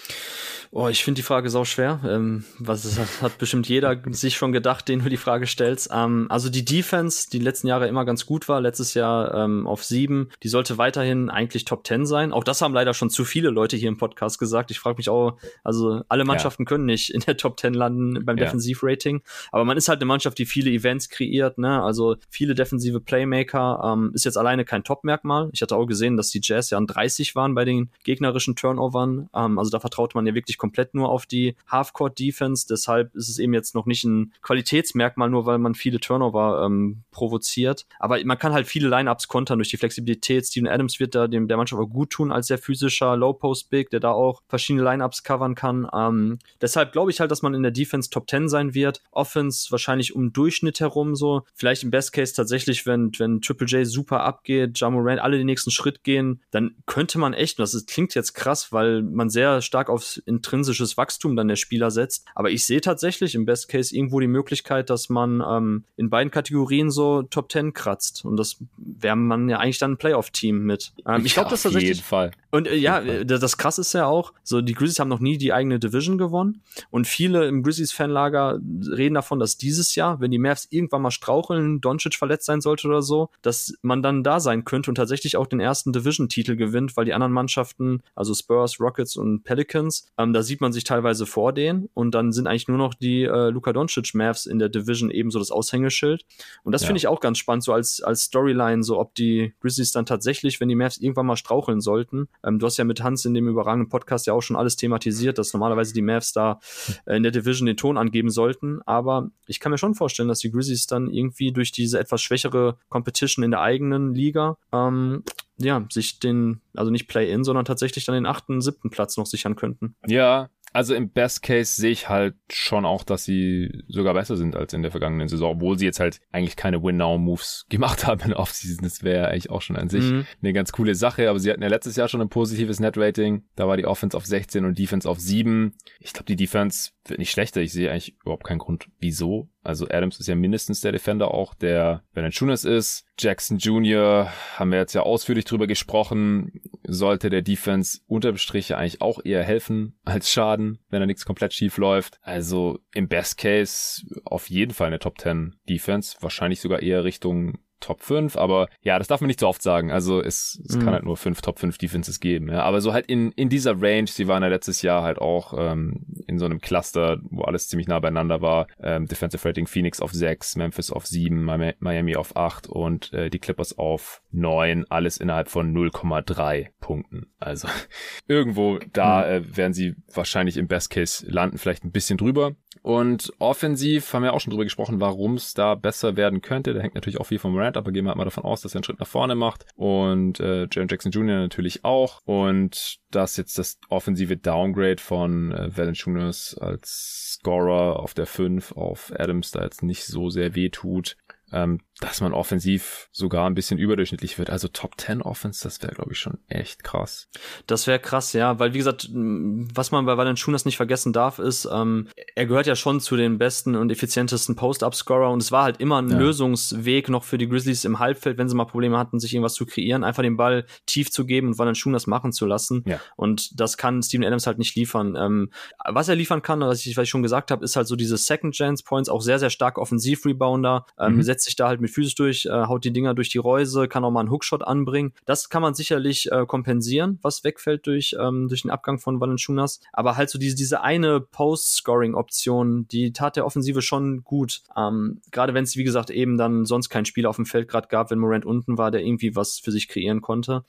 Oh, ich finde die Frage sau schwer. Ähm, was hat, hat bestimmt jeder sich schon gedacht, den du die Frage stellst. Ähm, also die Defense, die letzten Jahre immer ganz gut war, letztes Jahr ähm, auf sieben, die sollte weiterhin eigentlich Top Ten sein. Auch das haben leider schon zu viele Leute hier im Podcast gesagt. Ich frage mich auch, also alle Mannschaften ja. können nicht in der Top Ten landen beim ja. Defensivrating. Aber man ist halt eine Mannschaft, die viele Events kreiert, ne? Also viele defensive Playmaker. Ähm, ist jetzt alleine kein Top-Merkmal. Ich hatte auch gesehen, dass die Jazz ja an 30 waren bei den gegnerischen Turnovern. Ähm, also da vertraut man ja wirklich komplett nur auf die Half-Court-Defense. Deshalb ist es eben jetzt noch nicht ein Qualitätsmerkmal, nur weil man viele Turnover ähm, provoziert. Aber man kann halt viele Lineups kontern durch die Flexibilität. Steven Adams wird da dem der Mannschaft auch gut tun als sehr physischer Low-Post-Big, der da auch verschiedene Lineups covern kann. Ähm, deshalb glaube ich halt, dass man in der Defense Top 10 sein wird. Offense wahrscheinlich um Durchschnitt herum so. Vielleicht im Best Case tatsächlich, wenn, wenn Triple J super abgeht, Jamorant alle den nächsten Schritt gehen, dann könnte man echt, das ist, klingt jetzt krass, weil man sehr stark auf intrinsisches Wachstum dann der Spieler setzt. Aber ich sehe tatsächlich im Best Case irgendwo die Möglichkeit, dass man ähm, in beiden Kategorien so Top 10 kratzt. Und das wäre man ja eigentlich dann ein Playoff-Team mit. Ähm, glaube, das tatsächlich. Auf jeden Fall. Und äh, ja, das, das krass ist ja auch, so die Grizzlies haben noch nie die eigene Division gewonnen. Und viele im Grizzlies-Fanlager reden davon, dass dieses Jahr, wenn die Mavs irgendwann mal straucheln, Doncic verletzt sein sollte oder so, dass man dann da sein könnte und tatsächlich auch den ersten Division-Titel gewinnt, weil die anderen Mannschaften, also Spurs, Rockets und Pelicans, ähm, da sieht man sich teilweise vor denen und dann sind eigentlich nur noch die äh, Luka Doncic Mavs in der Division ebenso das Aushängeschild. Und das ja. finde ich auch ganz spannend, so als, als Storyline, so ob die Grizzlies dann tatsächlich, wenn die Mavs irgendwann mal straucheln sollten, ähm, du hast ja mit Hans in dem überragenden Podcast ja auch schon alles thematisiert, dass normalerweise die Mavs da äh, in der Division den Ton angeben sollten. Aber ich kann mir schon vorstellen, dass die Grizzlies dann irgendwie durch diese etwas schwächere Competition in der eigenen Liga ähm, ja, sich den, also nicht Play-In, sondern tatsächlich dann den achten, siebten Platz noch sichern könnten. Ja, also im Best Case sehe ich halt schon auch, dass sie sogar besser sind als in der vergangenen Saison, obwohl sie jetzt halt eigentlich keine Win-Now-Moves gemacht haben in Offseason. Das wäre eigentlich auch schon an sich mhm. eine ganz coole Sache, aber sie hatten ja letztes Jahr schon ein positives Net-Rating. Da war die Offense auf 16 und Defense auf 7. Ich glaube, die Defense wird nicht schlechter. Ich sehe eigentlich überhaupt keinen Grund, wieso. Also Adams ist ja mindestens der Defender auch, der Valanciunas ist. Jackson Jr. haben wir jetzt ja ausführlich drüber gesprochen. Sollte der Defense unterm Strich eigentlich auch eher helfen als schaden, wenn da nichts komplett schief läuft. Also im Best Case auf jeden Fall eine Top 10 Defense. Wahrscheinlich sogar eher Richtung Top 5, aber ja, das darf man nicht so oft sagen. Also es, es mhm. kann halt nur fünf Top 5 Defenses geben. Ja. Aber so halt in, in dieser Range, sie waren ja letztes Jahr halt auch ähm, in so einem Cluster, wo alles ziemlich nah beieinander war. Ähm, Defensive Rating Phoenix auf 6, Memphis auf 7, Miami auf 8 und äh, die Clippers auf 9. Alles innerhalb von 0,3 Punkten. Also irgendwo da mhm. äh, werden sie wahrscheinlich im Best Case landen, vielleicht ein bisschen drüber. Und offensiv haben wir auch schon drüber gesprochen, warum es da besser werden könnte. Da hängt natürlich auch viel vom Rand, aber gehen wir halt mal davon aus, dass er einen Schritt nach vorne macht. Und äh, Jaron Jackson Jr. natürlich auch. Und dass jetzt das offensive Downgrade von äh, Valanciunas als Scorer auf der 5 auf Adams da jetzt nicht so sehr weh tut ähm, dass man offensiv sogar ein bisschen überdurchschnittlich wird. Also Top 10 Offense, das wäre, glaube ich, schon echt krass. Das wäre krass, ja, weil wie gesagt, was man bei Valanciunas nicht vergessen darf, ist, ähm, er gehört ja schon zu den besten und effizientesten Post-Up-Scorer und es war halt immer ein ja. Lösungsweg noch für die Grizzlies im Halbfeld, wenn sie mal Probleme hatten, sich irgendwas zu kreieren, einfach den Ball tief zu geben und Valanciunas machen zu lassen. Ja. Und das kann Steven Adams halt nicht liefern. Ähm, was er liefern kann, was ich, was ich schon gesagt habe, ist halt so diese Second-Chance-Points, auch sehr, sehr stark Offensiv-Rebounder, ähm, mhm setzt sich da halt mit Physis durch, äh, haut die Dinger durch die Reuse, kann auch mal einen Hookshot anbringen. Das kann man sicherlich äh, kompensieren, was wegfällt durch, ähm, durch den Abgang von Valanciunas. Aber halt so diese, diese eine Post-Scoring-Option, die tat der Offensive schon gut. Ähm, Gerade wenn es, wie gesagt, eben dann sonst kein Spieler auf dem Feld gerade gab, wenn Morant unten war, der irgendwie was für sich kreieren konnte.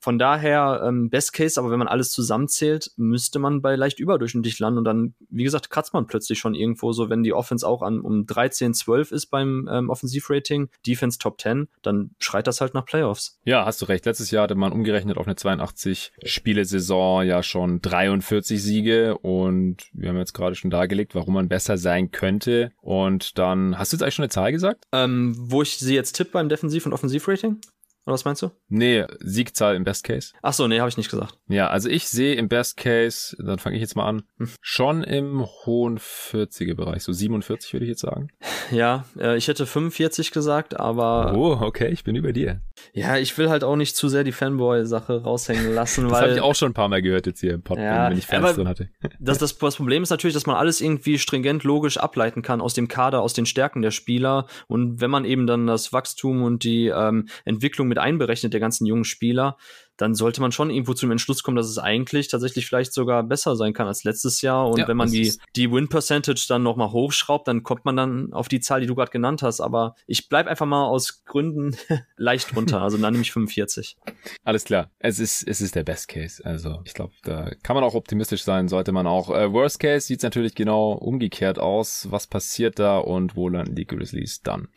Von daher, ähm, Best Case, aber wenn man alles zusammenzählt, müsste man bei leicht überdurchschnittlich landen und dann, wie gesagt, kratzt man plötzlich schon irgendwo so, wenn die Offense auch an um 13, 12 ist beim ähm, Offensivrating, Defense Top 10, dann schreit das halt nach Playoffs. Ja, hast du recht. Letztes Jahr hatte man umgerechnet auf eine 82 Spiele-Saison ja schon 43 Siege und wir haben jetzt gerade schon dargelegt, warum man besser sein könnte. Und dann, hast du jetzt eigentlich schon eine Zahl gesagt? Ähm, wo ich sie jetzt tippe beim Defensiv- und Offensivrating? Oder was meinst du? Nee, Siegzahl im Best Case. Ach so, nee, habe ich nicht gesagt. Ja, also ich sehe im Best Case, dann fange ich jetzt mal an, Hm. schon im hohen 40er Bereich, so 47 würde ich jetzt sagen. Ja, äh, ich hätte 45 gesagt, aber Oh, okay, ich bin über dir. Ja, ich will halt auch nicht zu sehr die Fanboy-Sache raushängen lassen, Das weil habe ich auch schon ein paar Mal gehört jetzt hier im Podcast, Ja, wenn ich Fans drin hatte. das, das, das Problem ist natürlich, dass man alles irgendwie stringent logisch ableiten kann aus dem Kader, aus den Stärken der Spieler. Und wenn man eben dann das Wachstum und die ähm, Entwicklung mit einberechnet, der ganzen jungen Spieler, dann sollte man schon irgendwo zum Entschluss kommen, dass es eigentlich tatsächlich vielleicht sogar besser sein kann als letztes Jahr. Und Ja, wenn man die, die Win-Percentage dann nochmal hochschraubt, dann kommt man dann auf die Zahl, die du gerade genannt hast. Aber ich bleib einfach mal aus Gründen leicht runter. Also dann nehme ich 45. Alles klar. Es ist, es ist der Best Case. Also ich glaube, da kann man auch optimistisch sein, sollte man auch. Äh, Worst Case sieht natürlich genau umgekehrt aus. Was passiert da und wo landen die Grizzlies dann?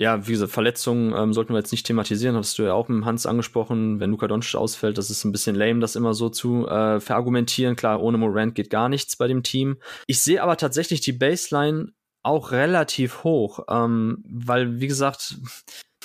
Ja, wie gesagt, Verletzungen ähm, sollten wir jetzt nicht thematisieren, hattest du ja auch mit Hans angesprochen, wenn Luka Doncic ausfällt, das ist ein bisschen lame, das immer so zu äh, verargumentieren. Klar, ohne Morant geht gar nichts bei dem Team. Ich sehe aber tatsächlich die Baseline auch relativ hoch, ähm, weil, wie gesagt,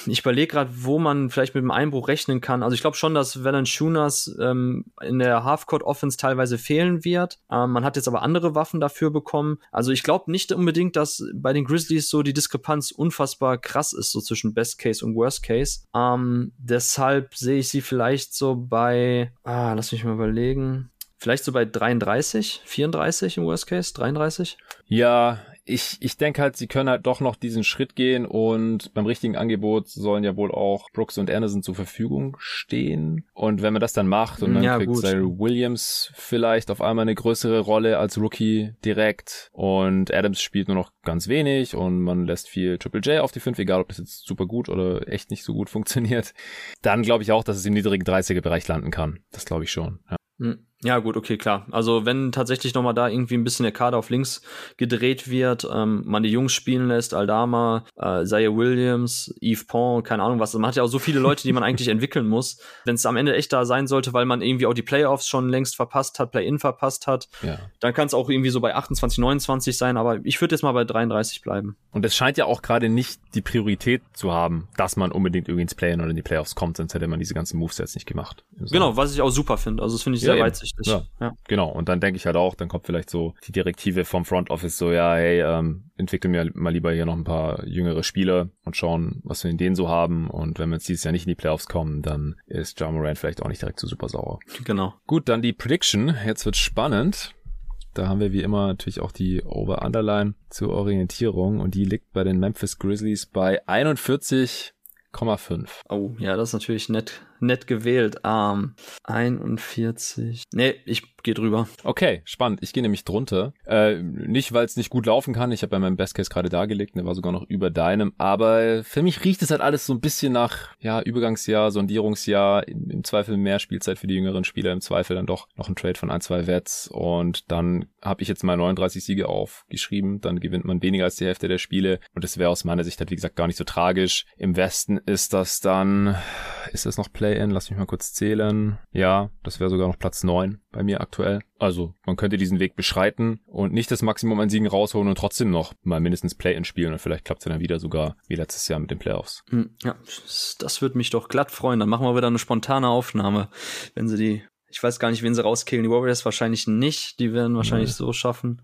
ich überlege gerade, wo man vielleicht mit dem Einbruch rechnen kann. Also ich glaube schon, dass Valanciunas ähm, in der Halfcourt-Offense teilweise fehlen wird. Ähm, man hat jetzt aber andere Waffen dafür bekommen. Also ich glaube nicht unbedingt, dass bei den Grizzlies so die Diskrepanz unfassbar krass ist, so zwischen Best Case und Worst Case. Ähm, deshalb sehe ich sie vielleicht so bei, ah, lass mich mal überlegen. Vielleicht so bei 33, 34 im Worst Case, 33? Ja, ich, ich denke halt, sie können halt doch noch diesen Schritt gehen und beim richtigen Angebot sollen ja wohl auch Brooks und Anderson zur Verfügung stehen. Und wenn man das dann macht und dann Ja, kriegt gut. Cyril Williams vielleicht auf einmal eine größere Rolle als Rookie direkt und Adams spielt nur noch ganz wenig und man lässt viel Triple J auf die 5, egal ob das jetzt super gut oder echt nicht so gut funktioniert, dann glaube ich auch, dass es im niedrigen 30er Bereich landen kann. Das glaube ich schon. Ja. Hm. Ja, gut, okay, klar. Also, wenn tatsächlich nochmal da irgendwie ein bisschen der Kader auf links gedreht wird, ähm, man die Jungs spielen lässt, Aldama, äh, Zaire Williams, Yves Pont, keine Ahnung was. Man hat ja auch so viele Leute, die man eigentlich entwickeln muss. Wenn es am Ende echt da sein sollte, weil man irgendwie auch die Playoffs schon längst verpasst hat, Play-In verpasst hat, ja. dann kann es auch irgendwie so bei 28, 29 sein, aber ich würde jetzt mal bei 33 bleiben. Und es scheint ja auch gerade nicht die Priorität zu haben, dass man unbedingt irgendwie ins Play-In oder in die Playoffs kommt, sonst hätte man diese ganzen Moves jetzt nicht gemacht. Genau, was ich auch super finde. Also, das finde ich Ja, sehr eben. Weitsichtig. Ja. ja. Genau, und dann denke ich halt auch, dann kommt vielleicht so die Direktive vom Front Office so, ja, hey, ähm, entwickeln wir mal lieber hier noch ein paar jüngere Spieler und schauen, was wir in denen so haben. Und wenn wir jetzt dieses Jahr nicht in die Playoffs kommen, dann ist John Moran vielleicht auch nicht direkt so super sauer. Genau. Gut, dann die Prediction. Jetzt wird's spannend. Da haben wir wie immer natürlich auch die Over-Underline zur Orientierung und die liegt bei den Memphis Grizzlies bei 41,5. Oh, ja, das ist natürlich nett, nett gewählt. Ähm, 41. Nee, ich gehe drüber. Okay, spannend. Ich gehe nämlich drunter. Äh, nicht, weil es nicht gut laufen kann. Ich habe bei meinem Best Case gerade dargelegt, der war sogar noch über deinem. Aber für mich riecht es halt alles so ein bisschen nach ja Übergangsjahr, Sondierungsjahr. Im, im Zweifel mehr Spielzeit für die jüngeren Spieler. Im Zweifel dann doch noch ein Trade von ein, zwei Wets. Und dann habe ich jetzt mal 39 Siege aufgeschrieben. Dann gewinnt man weniger als die Hälfte der Spiele. Und das wäre aus meiner Sicht halt, wie gesagt, gar nicht so tragisch. Im Westen ist das dann, ist das noch Play-In? Lass mich mal kurz zählen. Ja, das wäre sogar noch Platz 9 bei mir aktuell. Also man könnte diesen Weg beschreiten und nicht das Maximum an Siegen rausholen und trotzdem noch mal mindestens Play-In spielen und vielleicht klappt es dann wieder sogar wie letztes Jahr mit den Playoffs. Hm, ja, das würde mich doch glatt freuen. Dann machen wir wieder eine spontane Aufnahme, wenn sie die. Ich weiß gar nicht, wen sie rauskillen. Die Warriors wahrscheinlich nicht. Die werden wahrscheinlich Nee. so schaffen.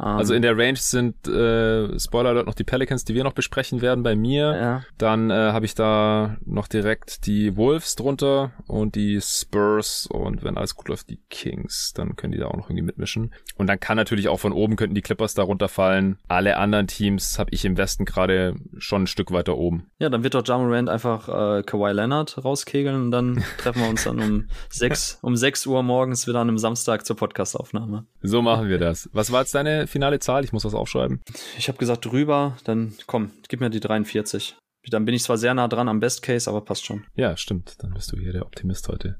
Also in der Range sind, äh, Spoiler Alert, noch die Pelicans, die wir noch besprechen werden bei mir. Ja. Dann äh, habe ich da noch direkt die Wolves drunter und die Spurs und wenn alles gut läuft, die Kings. Dann können die da auch noch irgendwie mitmischen. Und dann kann natürlich auch von oben könnten die Clippers da runterfallen. Alle anderen Teams habe ich im Westen gerade schon ein Stück weiter oben. Ja, dann wird doch Jamal einfach äh, Kawhi Leonard rauskegeln und dann treffen wir uns dann um sechs, um sechs Uhr morgens wieder an einem Samstag zur Podcastaufnahme. So machen wir das. Was war jetzt deine finale Zahl? Ich muss was aufschreiben. Ich habe gesagt drüber, dann komm, gib mir die 43. Dann bin ich zwar sehr nah dran am Best Case, aber passt schon. Ja, stimmt. Dann bist du hier der Optimist heute.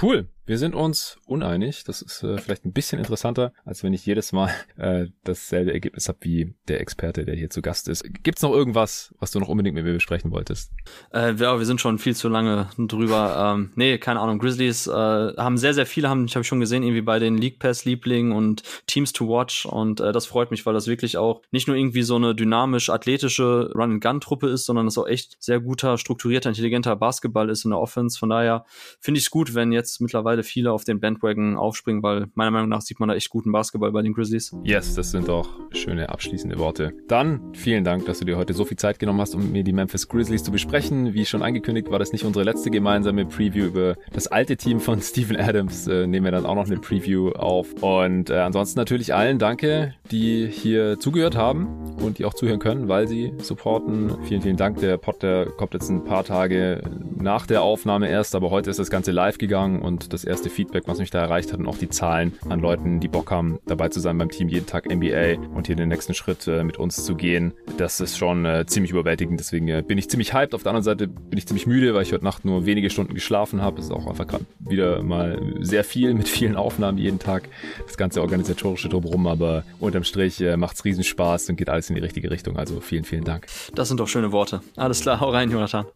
Cool. Wir sind uns uneinig. Das ist äh, vielleicht ein bisschen interessanter, als wenn ich jedes Mal äh, dasselbe Ergebnis habe wie der Experte, der hier zu Gast ist. Gibt's noch irgendwas, was du noch unbedingt mit mir besprechen wolltest? Äh, ja, wir sind schon viel zu lange drüber. Ähm, nee, keine Ahnung. Grizzlies äh, haben sehr, sehr viele, haben, ich habe schon gesehen, irgendwie bei den League Pass-Lieblingen und Teams to Watch. Und äh, das freut mich, weil das wirklich auch nicht nur irgendwie so eine dynamisch athletische Run-and-Gun-Truppe ist, sondern es auch echt sehr guter, strukturierter, intelligenter Basketball ist in der Offense. Von daher finde ich es gut, wenn jetzt mittlerweile mittlerweile viele auf den Bandwagon aufspringen, weil meiner Meinung nach sieht man da echt guten Basketball bei den Grizzlies. Yes, das sind auch schöne abschließende Worte. Dann vielen Dank, dass du dir heute so viel Zeit genommen hast, um mir die Memphis Grizzlies zu besprechen. Wie schon angekündigt, war das nicht unsere letzte gemeinsame Preview über das alte Team von Steven Adams. Äh, nehmen wir dann auch noch eine Preview auf. Und äh, ansonsten natürlich allen danke, die hier zugehört haben und die auch zuhören können, weil sie supporten. Vielen, vielen Dank. Der Pod, der kommt jetzt ein paar Tage nach der Aufnahme erst, aber heute ist das Ganze live gegangen und das erste Feedback, was mich da erreicht hat und auch die Zahlen an Leuten, die Bock haben, dabei zu sein beim Team jeden Tag NBA und hier den nächsten Schritt äh, mit uns zu gehen. Das ist schon äh, ziemlich überwältigend. Deswegen äh, bin ich ziemlich hyped. Auf der anderen Seite bin ich ziemlich müde, weil ich heute Nacht nur wenige Stunden geschlafen habe. Es ist auch einfach gerade wieder mal sehr viel mit vielen Aufnahmen jeden Tag. Das ganze organisatorische drumherum, aber unterm Strich macht es riesen Spaß und geht alles in die richtige Richtung. Also vielen, vielen Dank. Das sind doch schöne Worte. Alles klar, hau rein, Jonathan.